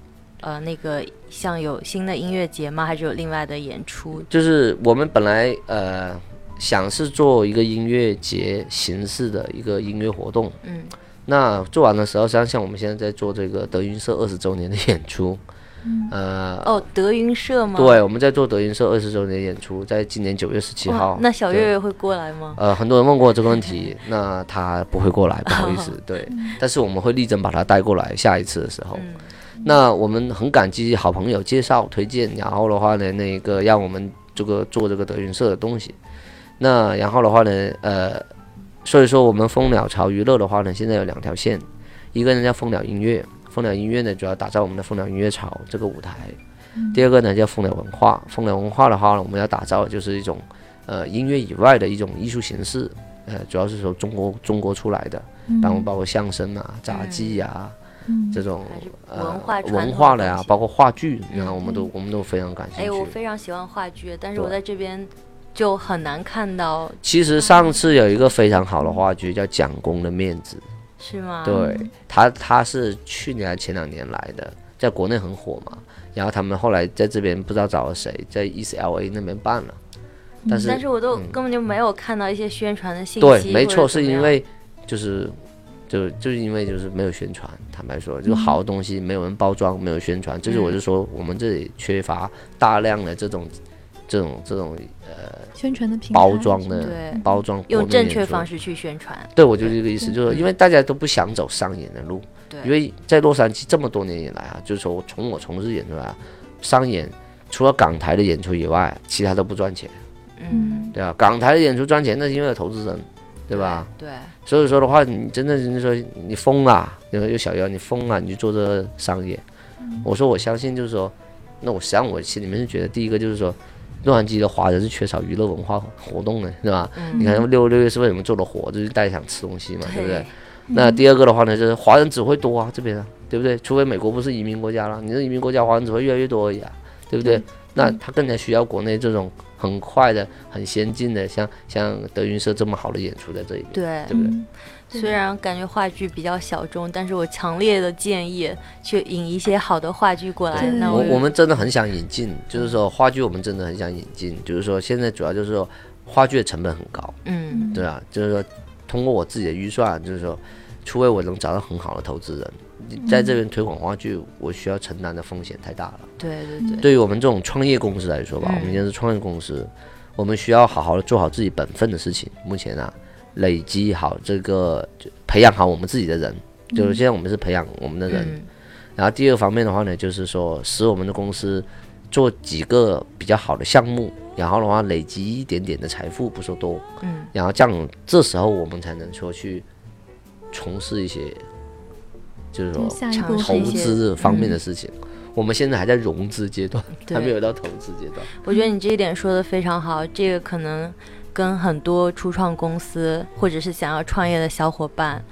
呃那个像有新的音乐节吗？还是有另外的演出？就是我们本来呃想是做一个音乐节形式的一个音乐活动，嗯，那做完的时候，实际上像我们现在在做这个德云社二十周年的演出，呃，哦，德云社吗？对，我们在做德云社二十周年演出，在今年九月十七号。那小对月月会过来吗？呃，很多人问过我这个问题，那他不会过来，不好意思，对，但是我们会力争把他带过来，下一次的时候。嗯那我们很感激好朋友介绍推荐，然后的话呢，那个让我们这个做这个德云社的东西。那然后的话呢，呃，所以说我们蜂鸟巢娱乐的话呢，现在有两条线，一个呢叫蜂鸟音乐，蜂鸟音乐呢主要打造我们的蜂鸟音乐巢这个舞台。第二个呢叫蜂鸟文化，蜂鸟文化的话呢，我们要打造就是一种呃音乐以外的一种艺术形式，呃，主要是从中国中国出来的，然后包括相声啊、杂技啊。这种呃文化文化的呀包括话剧，你看我们都我们都非常感兴哎，我。非常喜欢话剧，但是我在这边就很难看到，其实上次有一个非常好的话剧叫《蒋公的面子是吗？》，对，他他是去年还前两年来的，在国内很火嘛。然后他们后来在这边不知道找了谁，在 East LA 那边办了，但是但是我都根本就没有看到一些宣传的信息。对，没错，是因为就是就就是因为就是没有宣传，坦白说，就是好的东西没有人包装，没有宣传，就是我就说我们这里缺乏大量的这种这种这种呃宣传的品包装的对包装，用正确方式。去宣传。对，我就这个意思，就是因为大家都不想走商演的路，对，因为在洛杉矶这么多年以来啊，就是说从我从事演出来啊，商演除了港台的演出以外，其他都不赚钱，嗯，对吧？港台的演出赚钱，那是因为有投资人，对吧？对，所以说的话，你真的是说你疯了，有有小妖你疯了，你去做这个商业。我说我相信，就是说，那我实际上我心里面是觉得，第一个就是说，洛杉矶的华人是缺少娱乐文化活动的，是吧？你看六六月是为什么做的火，就是大家想吃东西嘛，对不对？那第二个的话呢，就是华人只会多啊，这边啊，对不对？除非美国不是移民国家了，你是移民国家，华人只会越来越多而已啊，对不对？那他更加需要国内这种很快的、很先进的，像像德云社这么好的演出在这里面，对对不对？嗯虽然感觉话剧比较小众，但是我强烈的建议去引一些好的话剧过来。那我我们真的很想引进，就是说话剧，我们真的很想引进，就是说现在主要就是说话剧的成本很高，嗯对啊，就是说通过我自己的预算，就是说，除非我能找到很好的投资人，在这边推广话剧，我需要承担的风险太大了。对对对，对于我们这种创业公司来说吧，嗯我们现在是创业公司，我们需要好好的做好自己本分的事情。目前啊，累积好这个，就培养好我们自己的人，就是现在我们是培养我们的人。嗯然后第二方面的话呢，就是说使我们的公司做几个比较好的项目，然后的话累积一点点的财富，不说多，嗯，然后这样这时候我们才能说去从事一些，就是说投资方面的事情。我们现在还在融资阶段，还没有到投资阶段。我觉得你这一点说的非常好，这个可能跟很多初创公司或者是想要创业的小伙伴。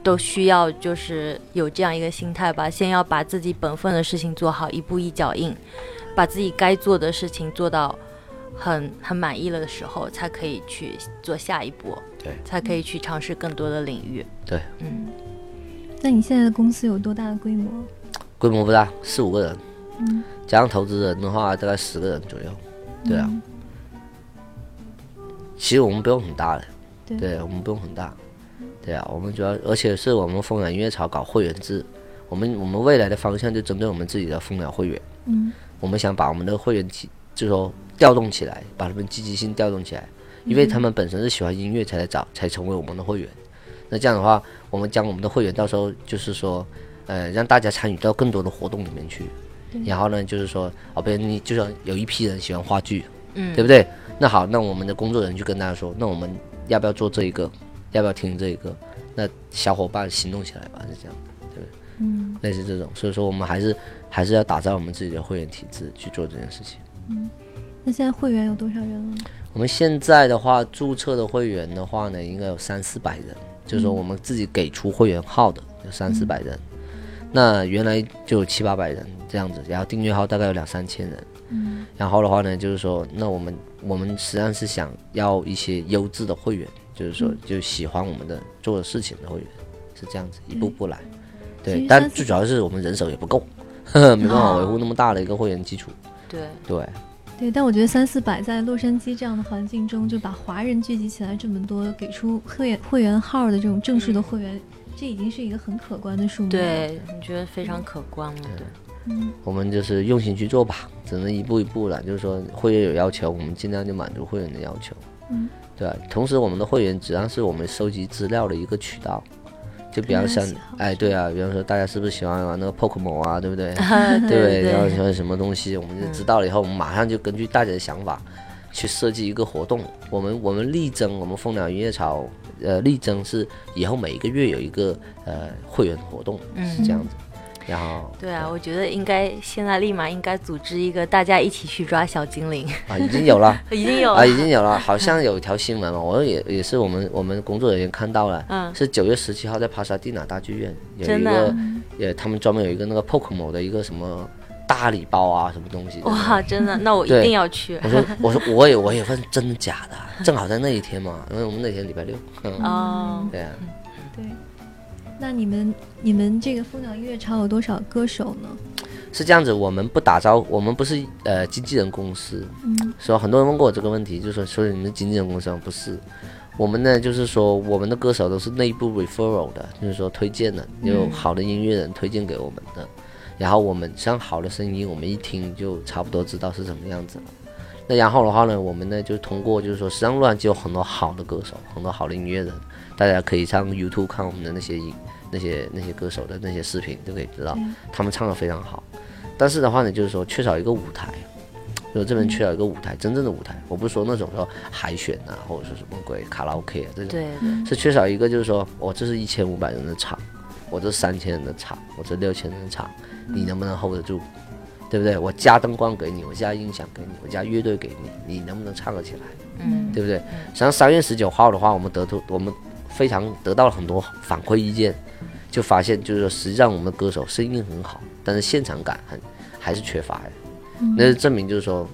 都需要就是有这样一个心态吧，先要把自己本分的事情做好，一步一脚印，把自己该做的事情做到很很满意了的时候，才可以去做下一步，对，才可以去尝试更多的领域。对，嗯，那你现在的公司有多大的规模？规模不大，四五个人，嗯，加上投资人的话，大概十个人左右。对啊，嗯。其实我们不用很大的，对。对，我们不用很大，对啊，我们主要而且是我们蜂鸟音乐潮搞会员制，我们我们未来的方向就针对我们自己的蜂鸟会员，嗯。我们想把我们的会员起就是说调动起来，把他们积极性调动起来，因为他们本身是喜欢音乐才来找才成为我们的会员，那这样的话，我们将我们的会员到时候就是说，呃，让大家参与到更多的活动里面去，然后呢，就是说，哦，比如你就像有一批人喜欢话剧，嗯对不对？那好，那我们的工作人员就跟大家说，那我们要不要做这一个？要不要听这一个？那小伙伴行动起来吧，是这样，对不对？嗯类似这种，所以说我们还是还是要打造我们自己的会员体制去做这件事情。嗯那现在会员有多少人了？我们现在的话，注册的会员的话呢，应该有三四百人，就是说我们自己给出会员号的有三四百人，那原来就有七八百人这样子，然后订阅号大概有两三千人，嗯。然后的话呢，就是说，那我们我们实际上是想要一些优质的会员，就是说就喜欢我们的做的事情的会员，是这样子一步步来。对，但最主要是我们人手也不够，呵 呵没办法哦维护那么大的一个会员基础。对，对，对，但我觉得三四百在洛杉矶这样的环境中，就把华人聚集起来这么多，给出会员会员号的这种正式的会员，这已经是一个很可观的数目。，对，你觉得非常可观了，对。嗯我们就是用心去做吧，只能一步一步了。就是说，会员有要求，我们尽量就满足会员的要求。嗯，对啊。同时，我们的会员实际上是我们收集资料的一个渠道。就比方像哎，对啊，比方说大家是不是喜欢玩那个 Pokemon 啊，对不对？对对，然后对喜欢什么东西，我们就知道了以后，我们马上就根据大家的想法去设计一个活动。我们我们力争，我们蜂鸟音乐潮，呃，力争是以后每一个月有一个呃会员活动，是这样子。然后对啊，我觉得应该现在立马应该组织一个大家一起去抓小精灵，啊，已经有了。已经有啊，了，已经有了，好像有一条新闻嘛，我也也是我们我们工作人员看到了，嗯。是九月十七号在帕萨蒂娜大剧院有一个，也他们专门有一个那个 Pokemon 的一个什么大礼包啊，什么东西。哇，真的，那我一定要去。我说我说我也我也问真的假的？啊，正好在那一天嘛，因为我们那天礼拜六，嗯，哦。对啊，对。那你们你们这个蜂鸟音乐潮有多少歌手呢？是这样子，我们不打招，我们不是呃经纪人公司，嗯。说很多人问过我这个问题，就说说你们经纪人公司不是，我们呢就是说我们的歌手都是内部 referral 的，就是说推荐的，有好的音乐人推荐给我们的，然后我们像好的声音，我们一听就差不多知道是什么样子了。那然后的话呢，我们呢就通过就是说，实际上路上就有很多好的歌手，很多好的音乐人，大家可以上 YouTube 看我们的那些音、那些那些歌手的那些视频，就可以知道他们唱的非常好。但是的话呢，就是说缺少一个舞台，就这边缺少一个舞台，真正的舞台。我不是说那种说海选啊，或者是什么鬼卡拉 OK 啊这种，是缺少一个就是说，我这是一千五百人的场，我这三千人的场，我这六千人的场，你能不能 hold 得住？对不对？我加灯光给你，我加音响给你，我加乐队给你，你能不能唱得起来？嗯，对不对？实际上三月十九号的话，我们得出我们非常得到了很多反馈意见，就发现就是说，实际上我们的歌手声音很好，但是现场感很还是缺乏的。那就证明就是说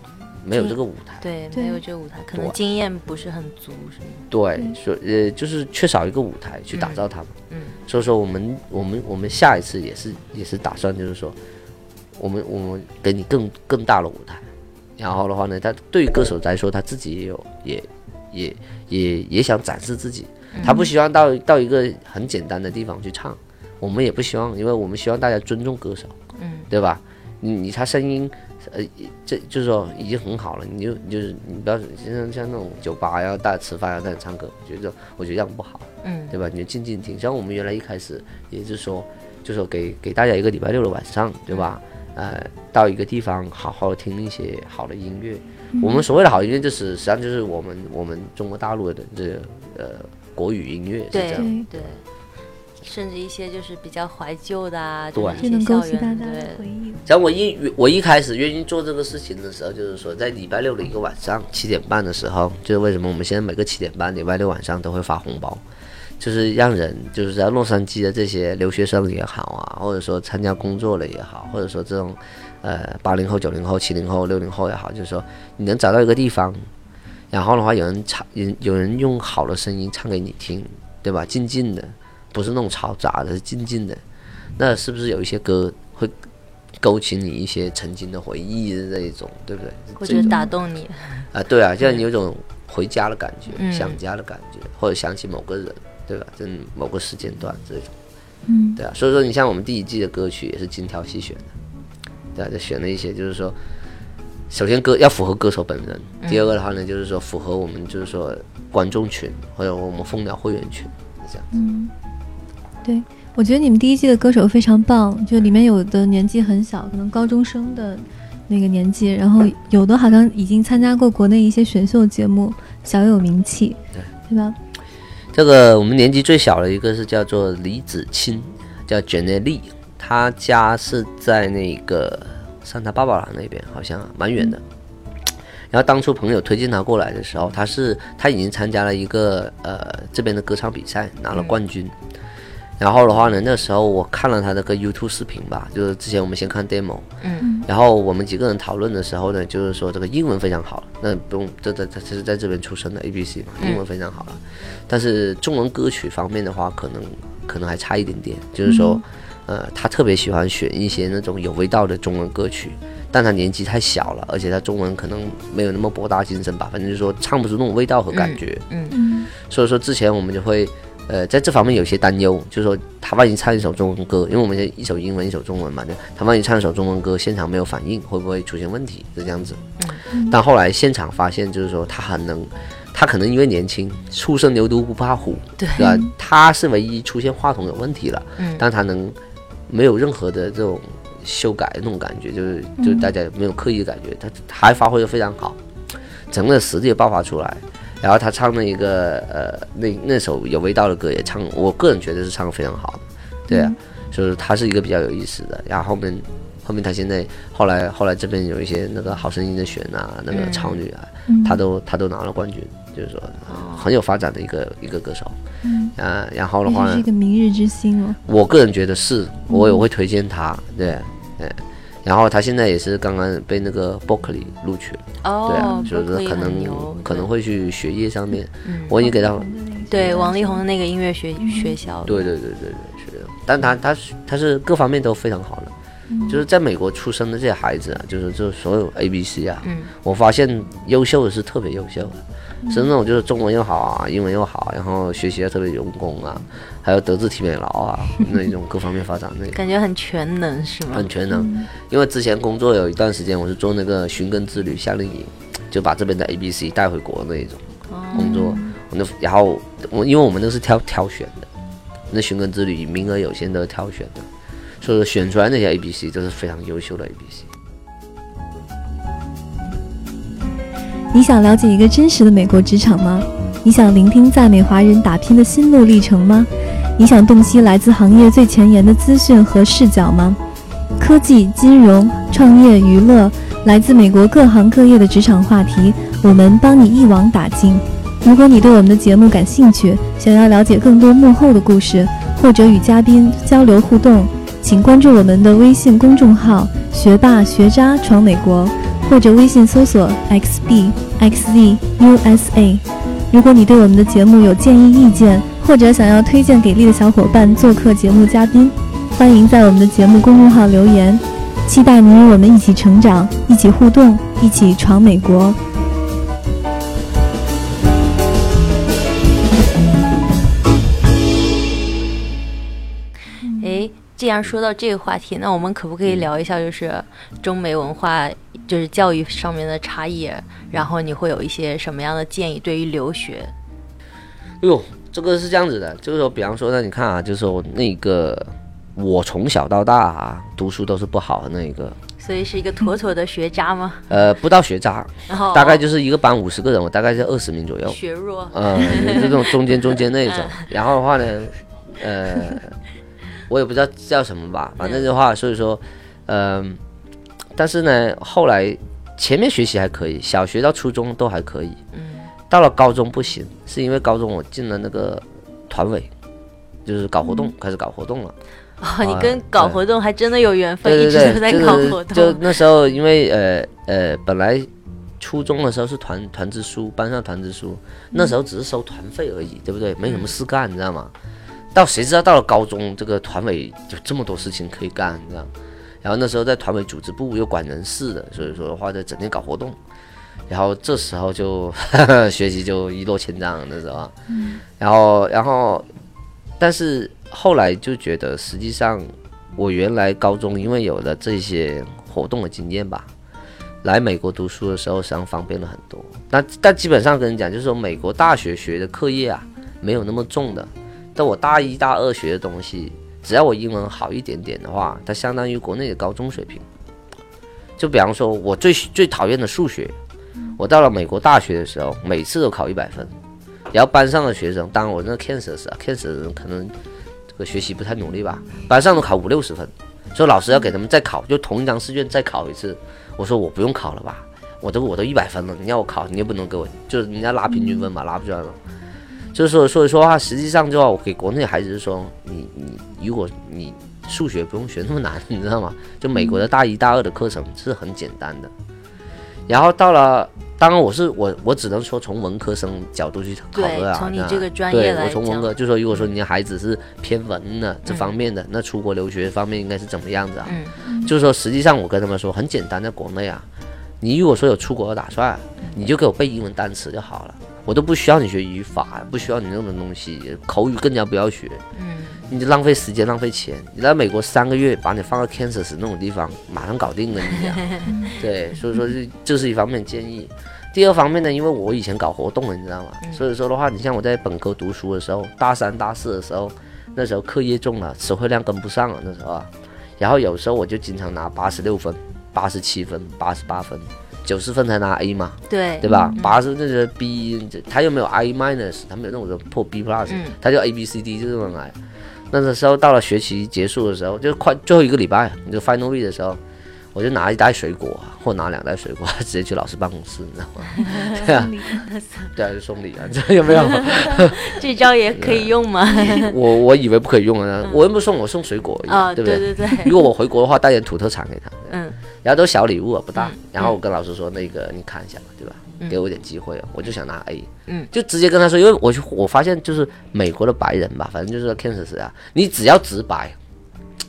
没有这个舞台。对，对没有这个舞台，可能经验不是很足，是吗？对，所以呃就是缺少一个舞台去打造他们。嗯所以说我们我们我们下一次也是也是打算就是说，我们我们给你更更大的舞台，然后的话呢，他对于歌手来说，他自己也有也也也也想展示自己，他不希望到到一个很简单的地方去唱，我们也不希望，因为我们希望大家尊重歌手，嗯，对吧？你你他声音。呃，这就是说已经很好了，你就你就是你不要像像那种酒吧呀，大家吃饭呀，大家唱歌，我觉得我觉得这样不好。嗯对吧？你就静静听。像我们原来一开始也是说，就说给给大家一个礼拜六的晚上，对吧？呃，到一个地方好好听一些好的音乐。我们所谓的好音乐，就是实际上就是我们我们中国大陆的这个呃国语音乐对。对，甚至一些就是比较怀旧的啊，对就是就能一些校园，勾起大家的对回忆。像我一我一开始愿意做这个事情的时候，就是说在礼拜六的一个晚上七点半的时候，就是为什么我们现在每个七点半礼拜六晚上都会发红包，就是让人就是在洛杉矶的这些留学生也好啊，或者说参加工作了也好，或者说这种呃八零后、九零后、七零后、六零后也好，就是说你能找到一个地方，然后的话有人唱，有有人用好的声音唱给你听，对吧？静静的，不是那种嘈杂的，是静静的。那是不是有一些歌会勾起你一些曾经的回忆的那一种，对不对？或者打动你，啊，对啊，就让你有种回家的感觉，嗯想家的感觉，或者想起某个人，对吧？就某个时间段这种，嗯，对啊。所以说，你像我们第一季的歌曲也是精挑细选的，对啊，就选了一些，就是说，首先歌要符合歌手本人，第二个的话呢，就是说符合我们就是说观众群或者我们蜂鸟会员群，是这样。嗯对，我觉得你们第一季的歌手非常棒，就里面有的年纪很小，可能高中生的那个年纪，然后有的好像已经参加过国内一些选秀节目，小有名气，对对吧？这个我们年纪最小的一个是叫做李子清，叫 Jenny Lee，她家是在那个桑塔芭芭拉那边，好像蛮远的。然后当初朋友推荐他过来的时候，他是他已经参加了一个呃这边的歌唱比赛，拿了冠军。然后的话呢，那时候我看了他那个 YouTube 视频吧，就是之前我们先看 demo，嗯，然后我们几个人讨论的时候呢，就是说这个英文非常好，那不用这这这这是在这边出生的 A B C 嘛，英文非常好了。但是中文歌曲方面的话，可能可能还差一点点，就是说，呃，他特别喜欢选一些那种有味道的中文歌曲，但他年纪太小了，而且他中文可能没有那么博大精深吧，反正就是说唱不出那种味道和感觉。嗯嗯所以说之前我们就会，呃，在这方面有些担忧，就是说他万一唱一首中文歌，因为我们一首英文一首中文嘛，就他万一唱一首中文歌，现场没有反应，会不会出现问题？是这样子。但后来现场发现，就是说他很能，他可能因为年轻，初生牛犊不怕虎，对对吧？他是唯一出现话筒有问题了，嗯但他能没有任何的这种修改那种感觉，就是就是大家没有刻意的感觉，他他还发挥的非常好，整个实力爆发出来。然后他唱那个呃那那首有味道的歌也唱，我个人觉得是唱的非常好的，对啊，就是他是一个比较有意思的。然后后面后面他现在后来后来这边有一些那个好声音的选啊，那个超女啊，他都他都拿了冠军，就是说很有发展的一个一个歌手。嗯，啊，然后的话是一，个明日之星哦。我个人觉得是，我也会推荐他，对，对。然后他现在也是刚刚被那个 Berkeley 录取了，对啊哦，，就是伯克利可能可能会去学业上面，嗯。我已经给他，对王力宏的那个音乐学学校，对对对对对，是的，但他他他是各方面都非常好的，就是在美国出生的这些孩子啊，就是就所有 A B C 啊，嗯。我发现优秀的是特别优秀的，是那种就是中文又好啊，英文又好，然后学习也特别用功啊，还有德智体美劳啊 那种各方面发展那感觉很全能是吗很？全能。因为之前工作有一段时间，我是做那个寻根之旅夏令营，就把这边的 A B C 带回国那一种工作。我那然后我因为我们那是挑挑选的，那寻根之旅名额有限都是挑选的，所以说选出来那些 A B C 都是非常优秀的 A B C。你想了解一个真实的美国职场吗？你想聆听在美华人打拼的心路历程吗？你想洞悉来自行业最前沿的资讯和视角吗？科技、金融、创业、娱乐，来自美国各行各业的职场话题，我们帮你一网打尽。如果你对我们的节目感兴趣，想要了解更多幕后的故事，或者与嘉宾交流互动，请关注我们的微信公众号“学霸学渣闯美国”，或者微信搜索 “xbxzusa”。如果你对我们的节目有建议意见，或者想要推荐给力的小伙伴做客节目嘉宾，欢迎在我们的节目公众号留言。期待你与我们一起成长，一起互动，一起闯美国。哎，既然说到这个话题，那我们可不可以聊一下，就是中美文化，就是教育上面的差异？然后你会有一些什么样的建议对于留学？哎呦，这个是这样子的，就是说，比方说呢，你看啊，就是说那个我从小到大啊，读书都是不好的那一个，所以是一个妥妥的学渣吗？呃，不到学渣，然后大概就是一个班五十个人，我大概是二十名左右，学弱，呃，这种中间中间那一种。然后的话呢，呃，我也不知道叫什么吧，反正的话，所以说，嗯、但是呢，后来前面学习还可以，小学到初中都还可以，嗯，到了高中不行，是因为高中我进了那个团委，就是搞活动，开始搞活动了。哦，你跟搞活动还真的有缘分，一直都在就是搞活动。就那时候，因为呃呃，本来初中的时候是团团支书，班上团支书，那时候只是收团费而已，对不对？没什么事干，你知道吗？到谁知道到了高中，这个团委有这么多事情可以干，你知道？然后那时候在团委组织部又管人事的，所以说的话，在整天搞活动。然后这时候就 学习就一落千丈，那时候啊，然后然后，但是后来就觉得，实际上我原来高中因为有了这些活动的经验吧，来美国读书的时候实际上方便了很多。那但基本上跟你讲，就是说美国大学学的课业啊，没有那么重的。但我大一大二学的东西，只要我英文好一点点的话，它相当于国内的高中水平。就比方说，我最最讨厌的数学，我到了美国大学的时候，每次都考一百分。然后班上的学生，当然我那个 Kansas 啊，Kansas 的人可能这个学习不太努力吧，班上都考五六十分，所以老师要给他们再考，就同一张试卷再考一次。我说我不用考了吧，我都我都一百分了，你要我考，你也不能给我，就是人家拉平均分嘛，拉不出来了。就是说，所以说的话，实际上就要我给国内孩子是说，你你如果你数学不用学那么难，你知道吗？就美国的大一、大二的课程是很简单的。然后到了，当然我是我我只能说从文科生角度去考对虑啊。那从你这个专业来对我从文科就说，如果说你的孩子是偏文的这方面的，那出国留学方面应该是怎么样子啊？嗯就是说，实际上我跟他们说很简单，在国内啊，你如果说有出国的打算，你就给我背英文单词就好了，我都不需要你学语法，不需要你那种东西，口语更加不要学，嗯，你就浪费时间浪费钱。你在美国三个月，把你放到 Kansas 那种地方，马上搞定了，你讲。对，所以说这这是一方面建议。第二方面呢，因为我以前搞活动了，你知道吗？所以说的话，你像我在本科读书的时候，大三大四的时候，那时候课业重了，词汇量跟不上了，那时候啊。然后有时候我就经常拿八十六分、八十七分、八十八分、九十分才拿 A 嘛，对对吧？八十那是 B，他又没有 I minus，他没有那种破 B plus，、嗯他就 A B C D 就这么来。那个时候到了学期结束的时候，就快最后一个礼拜，你就 final week 的时候，我就拿一袋水果或拿两袋水果，直接去老师办公室，你知道吗？对啊，对啊，就送礼啊，这有没有？这招也可以用吗？我我以为不可以用啊，我又不送我送水果对不对？对对对，如果我回国的话，带点土特产给他，嗯然后都小礼物啊，不大。嗯然后我跟老师说，那个你看一下吧，对吧？给我点机会哦，我就想拿 A，嗯，就直接跟他说，因为我就我发现就是美国的白人吧，反正就是 Kansas 啊，你只要直白，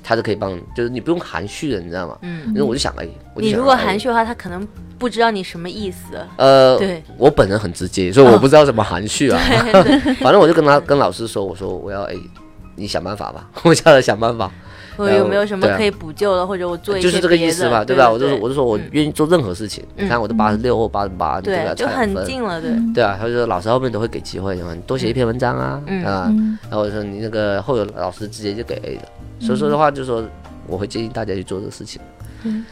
他就可以帮你，就是你不用含蓄的，你知道吗？嗯，因为我就想 A，我就想你如果含蓄的话，他可能不知道你什么意思。呃，对我本人很直接，所以我不知道怎么含蓄啊。反正我就跟他跟老师说，我说我要 A，你想办法吧，我叫他想办法。我有没有什么可以补救的，或者我做一些就是这个意思嘛，对吧？我就对说我就说我嗯愿意做任何事情。你看我都八十六或八十八，对吧？对，就很近了，对，对啊，他就说老师后面都会给机会的嘛，你多写一篇文章啊，嗯啊，嗯然后我说你那个后有老师直接就给 A 的，所以说的话就说我会建议大家去做这个事情。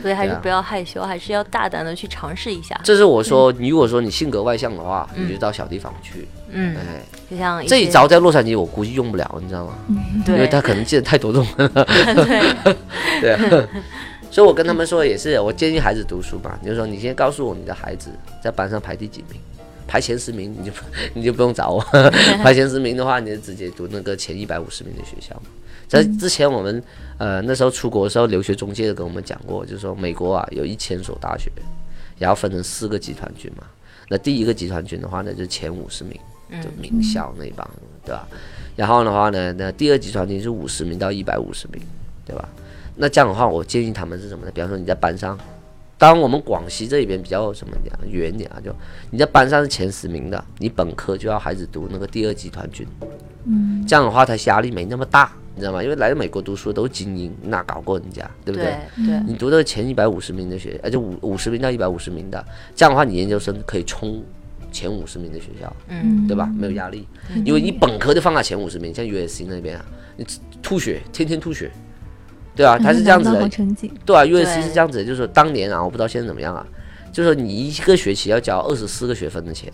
所以还是不要害羞，还是要大胆的去尝试一下。这是我说，如果说你性格外向的话，你就到小地方去，嗯，哎，就像这一招在洛杉矶我估计用不了，你知道吗？因对。为他可能见太多种人了，对，对啊。所以我跟他们说也是，我建议孩子读书嘛，就是说你先告诉我你的孩子在班上排第几名，排前十名你就 你就不用找我，排前十名的话你就直接读那个前一百五十名的学校嘛。在之前我们呃那时候出国的时候，留学中介跟我们讲过，就是说美国啊有一千所大学，然后分成四个集团军嘛。那第一个集团军的话呢，就是前五十名，就名校那一帮，对吧？然后的话呢，那第二集团军是五十名到一百五十名，对吧？那这样的话，我建议他们是什么呢？比方说你在班上，当然我们广西这边比较什么讲远点啊，就你在班上是前十名的，你本科就要孩子读那个第二集团军，嗯，这样的话他压力没那么大，你知道吗？因为来美国读书的都是精英，哪搞过人家，对不对？对对，你读的前一百五十名的学，呃，就五五十名到一百五十名的，这样的话你研究生可以冲前五十名的学校，嗯，对吧？没有压力，因为你本科就放在前五十名，像 USC 那边啊，你吐血，天天吐血，对啊，他是这样子的。对啊，USC 是这样子的，就是说当年啊，我不知道现在怎么样啊，就是说你一个学期要交二十四个学分的钱，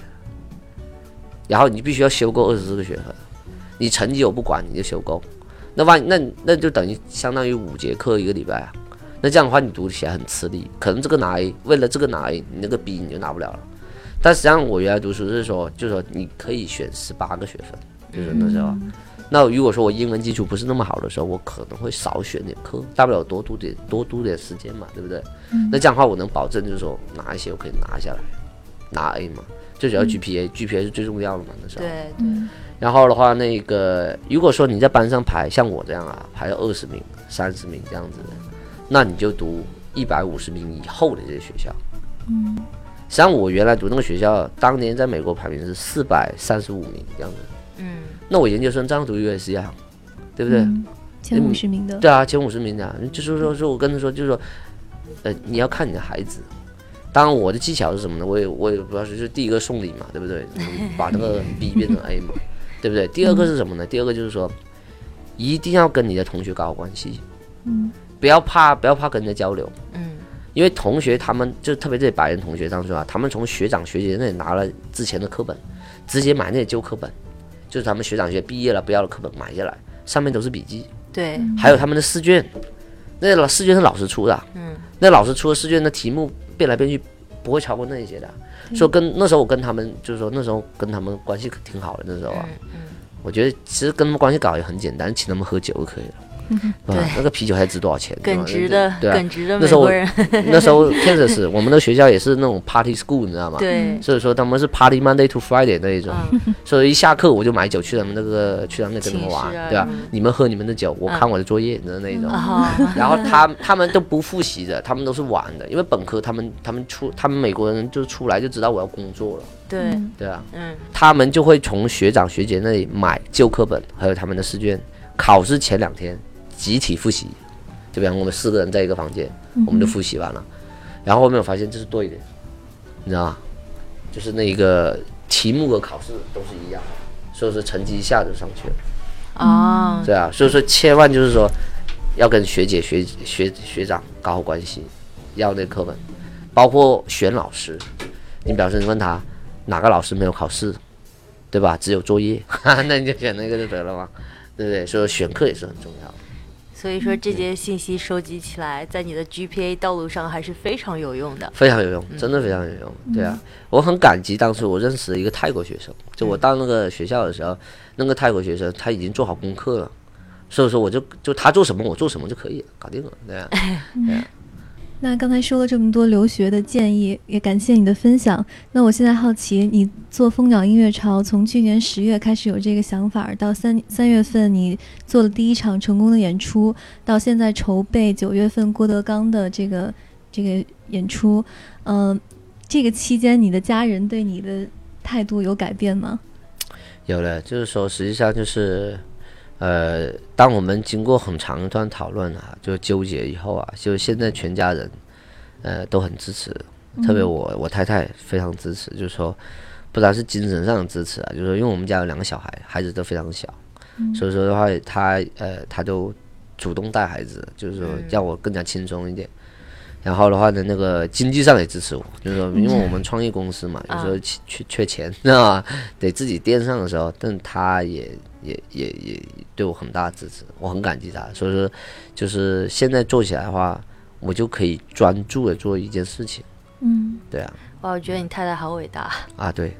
然后你必须要修够二十四个学分，你成绩我不管，你就修够，那万那那就等于相当于五节课一个礼拜啊，那这样的话你读起来很吃力，可能这个拿 A，为了这个拿 A，你那个 B 你就拿不了了。但实际上我原来读书是说，就是说你可以选十八个学分，就是那时候。那如果说我英文基础不是那么好的时候，我可能会少选点课，大不了多读点多读点时间嘛，对不对？那这样的话，我能保证就是说拿一些我可以拿下来，拿 A 嘛，最主要 GPA，GPA 是最重要的嘛，那时候。对对，然后的话，那个如果说你在班上排像我这样啊，排二十名、三十名这样子的，那你就读一百五十名以后的这些学校。嗯，实际上我原来读那个学校，当年在美国排名是四百三十五名这样子。嗯，那我研究生这样读 USC 啊，对不对？嗯前五十名的，对啊，前五十名的啊，就是说说我跟他说，就是说，呃，你要看你的孩子。当然，我的技巧是什么呢？我也我也不知道，就是第一个送礼嘛，对不对？把那个 B 变成 A 嘛，对不对？第二个是什么呢？第二个就是说，一定要跟你的同学搞好关系，嗯，不要怕，不要怕跟人家交流，嗯，因为同学他们就特别这些白人同学当中啊，他们从学长学姐那里拿了之前的课本，直接买那些旧课本，就是他们学长学毕业了不要的课本买下来，上面都是笔记，对，还有他们的试卷，那老试卷是老师出的，嗯，那老师出的试卷的题目变来变去不会超过那一些的，所以跟那时候我跟他们就是说那时候跟他们关系挺好的那时候啊，嗯我觉得其实跟他们关系搞也很简单，请他们喝酒就可以了，对？那个啤酒还值多少钱？对直的对啊，耿直的那时候我美国人，那时候 Kansas 我们的学校也是那种 party school，你知道吗？对，所以说他们是 party Monday to Friday 那一种，嗯，所以一下课我就买酒去他们那个去他们那跟他们玩对吧？嗯？你们喝你们的酒，我看我的作业你知道那一种。啊，然后他他们都不复习的，他们都是玩的，因为本科他们他们出他们美国人就出来就知道我要工作了，对，对啊，嗯，他们就会从学长学姐那里买旧课本，还有他们的试卷，考试前两天集体复习，就比方我们四个人在一个房间，我们就复习完了，然后后面我发现这是对的，你知道吗？就是那个题目和考试都是一样的，所以说成绩一下就上去了。啊，对啊，所以说千万就是说要跟学姐、学学学长搞好关系，要那课本，包括选老师。你表示你问他哪个老师没有考试，对吧？只有作业，那你就选那个就得了嘛，对不对？所以说选课也是很重要的。所以说这些信息收集起来，在你的 GPA 道路上还是非常有用的。非常有用，真的非常有用。对啊，我很感激当初我认识了一个泰国学生，就我到那个学校的时候，那个泰国学生他已经做好功课了，所以说我就就他做什么我做什么就可以了，搞定了，对啊。那刚才说了这么多留学的建议，也感谢你的分享。那我现在好奇，你做蜂鸟音乐潮从去年十月开始有这个想法，到三三月份你做了第一场成功的演出，到现在筹备九月份郭德纲的这个这个演出，嗯、这个期间你的家人对你的态度有改变吗？有了，就是说，实际上就是，呃，当我们经过很长一段讨论啊，就纠结以后啊，就现在全家人，呃，都很支持，特别我我太太非常支持，就是说，不单是精神上的支持啊，就是说，因为我们家有两个小孩，孩子都非常小，所以说的话，他呃，他都主动带孩子，就是说让我更加轻松一点。然后的话呢，那个经济上也支持我，就是说，因为我们创业公司嘛，有时候缺缺缺钱，知道吧？得自己垫上的时候，但他也也也也对我很大支持，我很感激他。所以说，就是现在做起来的话，我就可以专注的做一件事情。嗯，对啊，哇，我觉得你太太好伟大，啊对，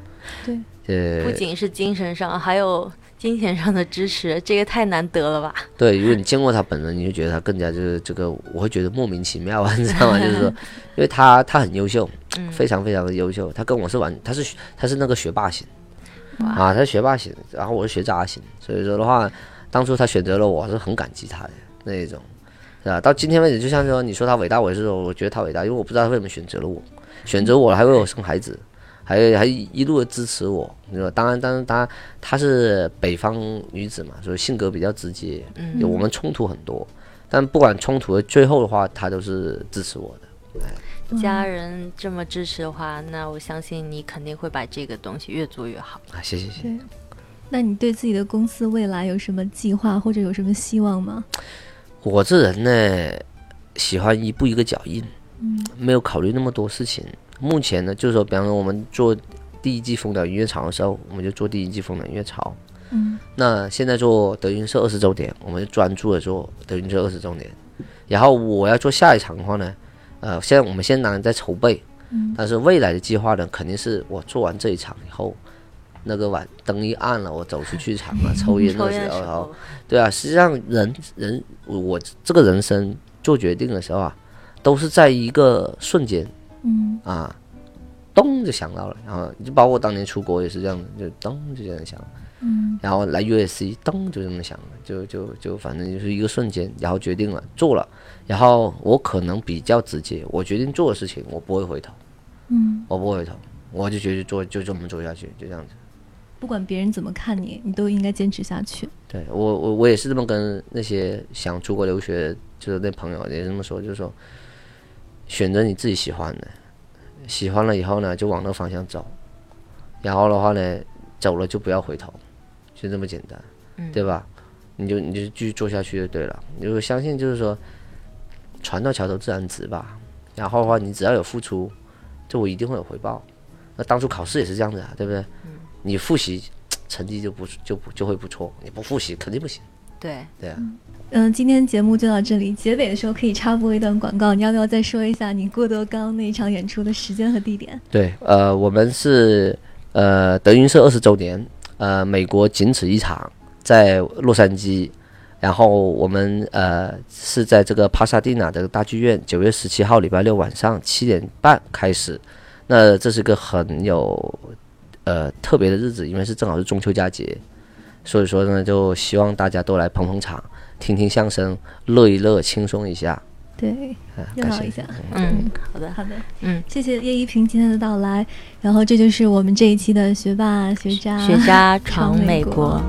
对，呃，不仅是精神上，还有金钱上的支持，这个太难得了吧？对，如果你见过他本人，你就觉得他更加就是这个，我会觉得莫名其妙啊，你知道吗？就是说，因为他他很优秀，非常非常的优秀，他跟我是完，他是他是那个学霸型，啊，他是学霸型，然后我是学渣型，所以说的话，当初他选择了我是很感激他的那一种，是吧？到今天为止，就像说你说他伟大，我也是说我觉得他伟大，因为我不知道他为什么选择了我，选择我了还为我生孩子。还还一路的支持我，你说，当然，当然，当然，她是北方女子嘛，所以性格比较直接，嗯，我们冲突很多，但不管冲突的最后的话，她都是支持我的。家人这么支持的话，那我相信你肯定会把这个东西越做越好。啊，谢谢谢谢。那你对自己的公司未来有什么计划或者有什么希望吗？我这人呢，喜欢一步一个脚印，嗯，没有考虑那么多事情。目前呢，就是说，比方说我们做第一季风鸟音乐潮的时候，我们就做第一季风鸟音乐潮。嗯，那现在做德云社二十周年，我们就专注的做德云社二十周年。然后我要做下一场的话呢，呃，现在我们现在当然在筹备，嗯，但是未来的计划呢，肯定是我做完这一场以后，那个晚灯一暗了，我走出去场了，抽烟的时候，对啊，实际上人人我这个人生做决定的时候啊，都是在一个瞬间。嗯啊，咚就想到了，然后就包括当年出国也是这样的，就咚就这样想，嗯，然后来 USC 咚就这么想，就就就反正就是一个瞬间，然后决定了做了，然后我可能比较直接，我决定做的事情我不会回头，嗯，我不会回头，我就决定做就这么做下去，就这样子。不管别人怎么看你，你都应该坚持下去。对我我我也是这么跟那些想出国留学就是那朋友也这么说，就是说。选择你自己喜欢的，喜欢了以后呢，就往那个方向走，然后的话呢，走了就不要回头，就这么简单，对吧？你就你就继续做下去就对了。你就相信，就是说，船到桥头自然直吧。然后的话，你只要有付出，就我一定会有回报。那当初考试也是这样子啊，对不对？你复习成绩就不就不就会不错，你不复习肯定不行。对对啊。嗯，今天节目就到这里。结尾的时候可以插播一段广告，你要不要再说一下你郭德纲那一场演出的时间和地点？对，呃，我们是呃德云社二十周年，呃，美国仅此一场，在洛杉矶。然后我们呃是在这个帕萨蒂纳的大剧院，九月十七号礼拜六晚上七点半开始。那这是个很有呃特别的日子，因为是正好是中秋佳节，所以说呢，就希望大家都来捧捧场。听听相声，乐一乐，轻松一下。对，热闹一下。嗯，好的，好的。嗯，谢谢叶一平今天的到来。然后这就是我们这一期的学霸学渣学渣闯美国。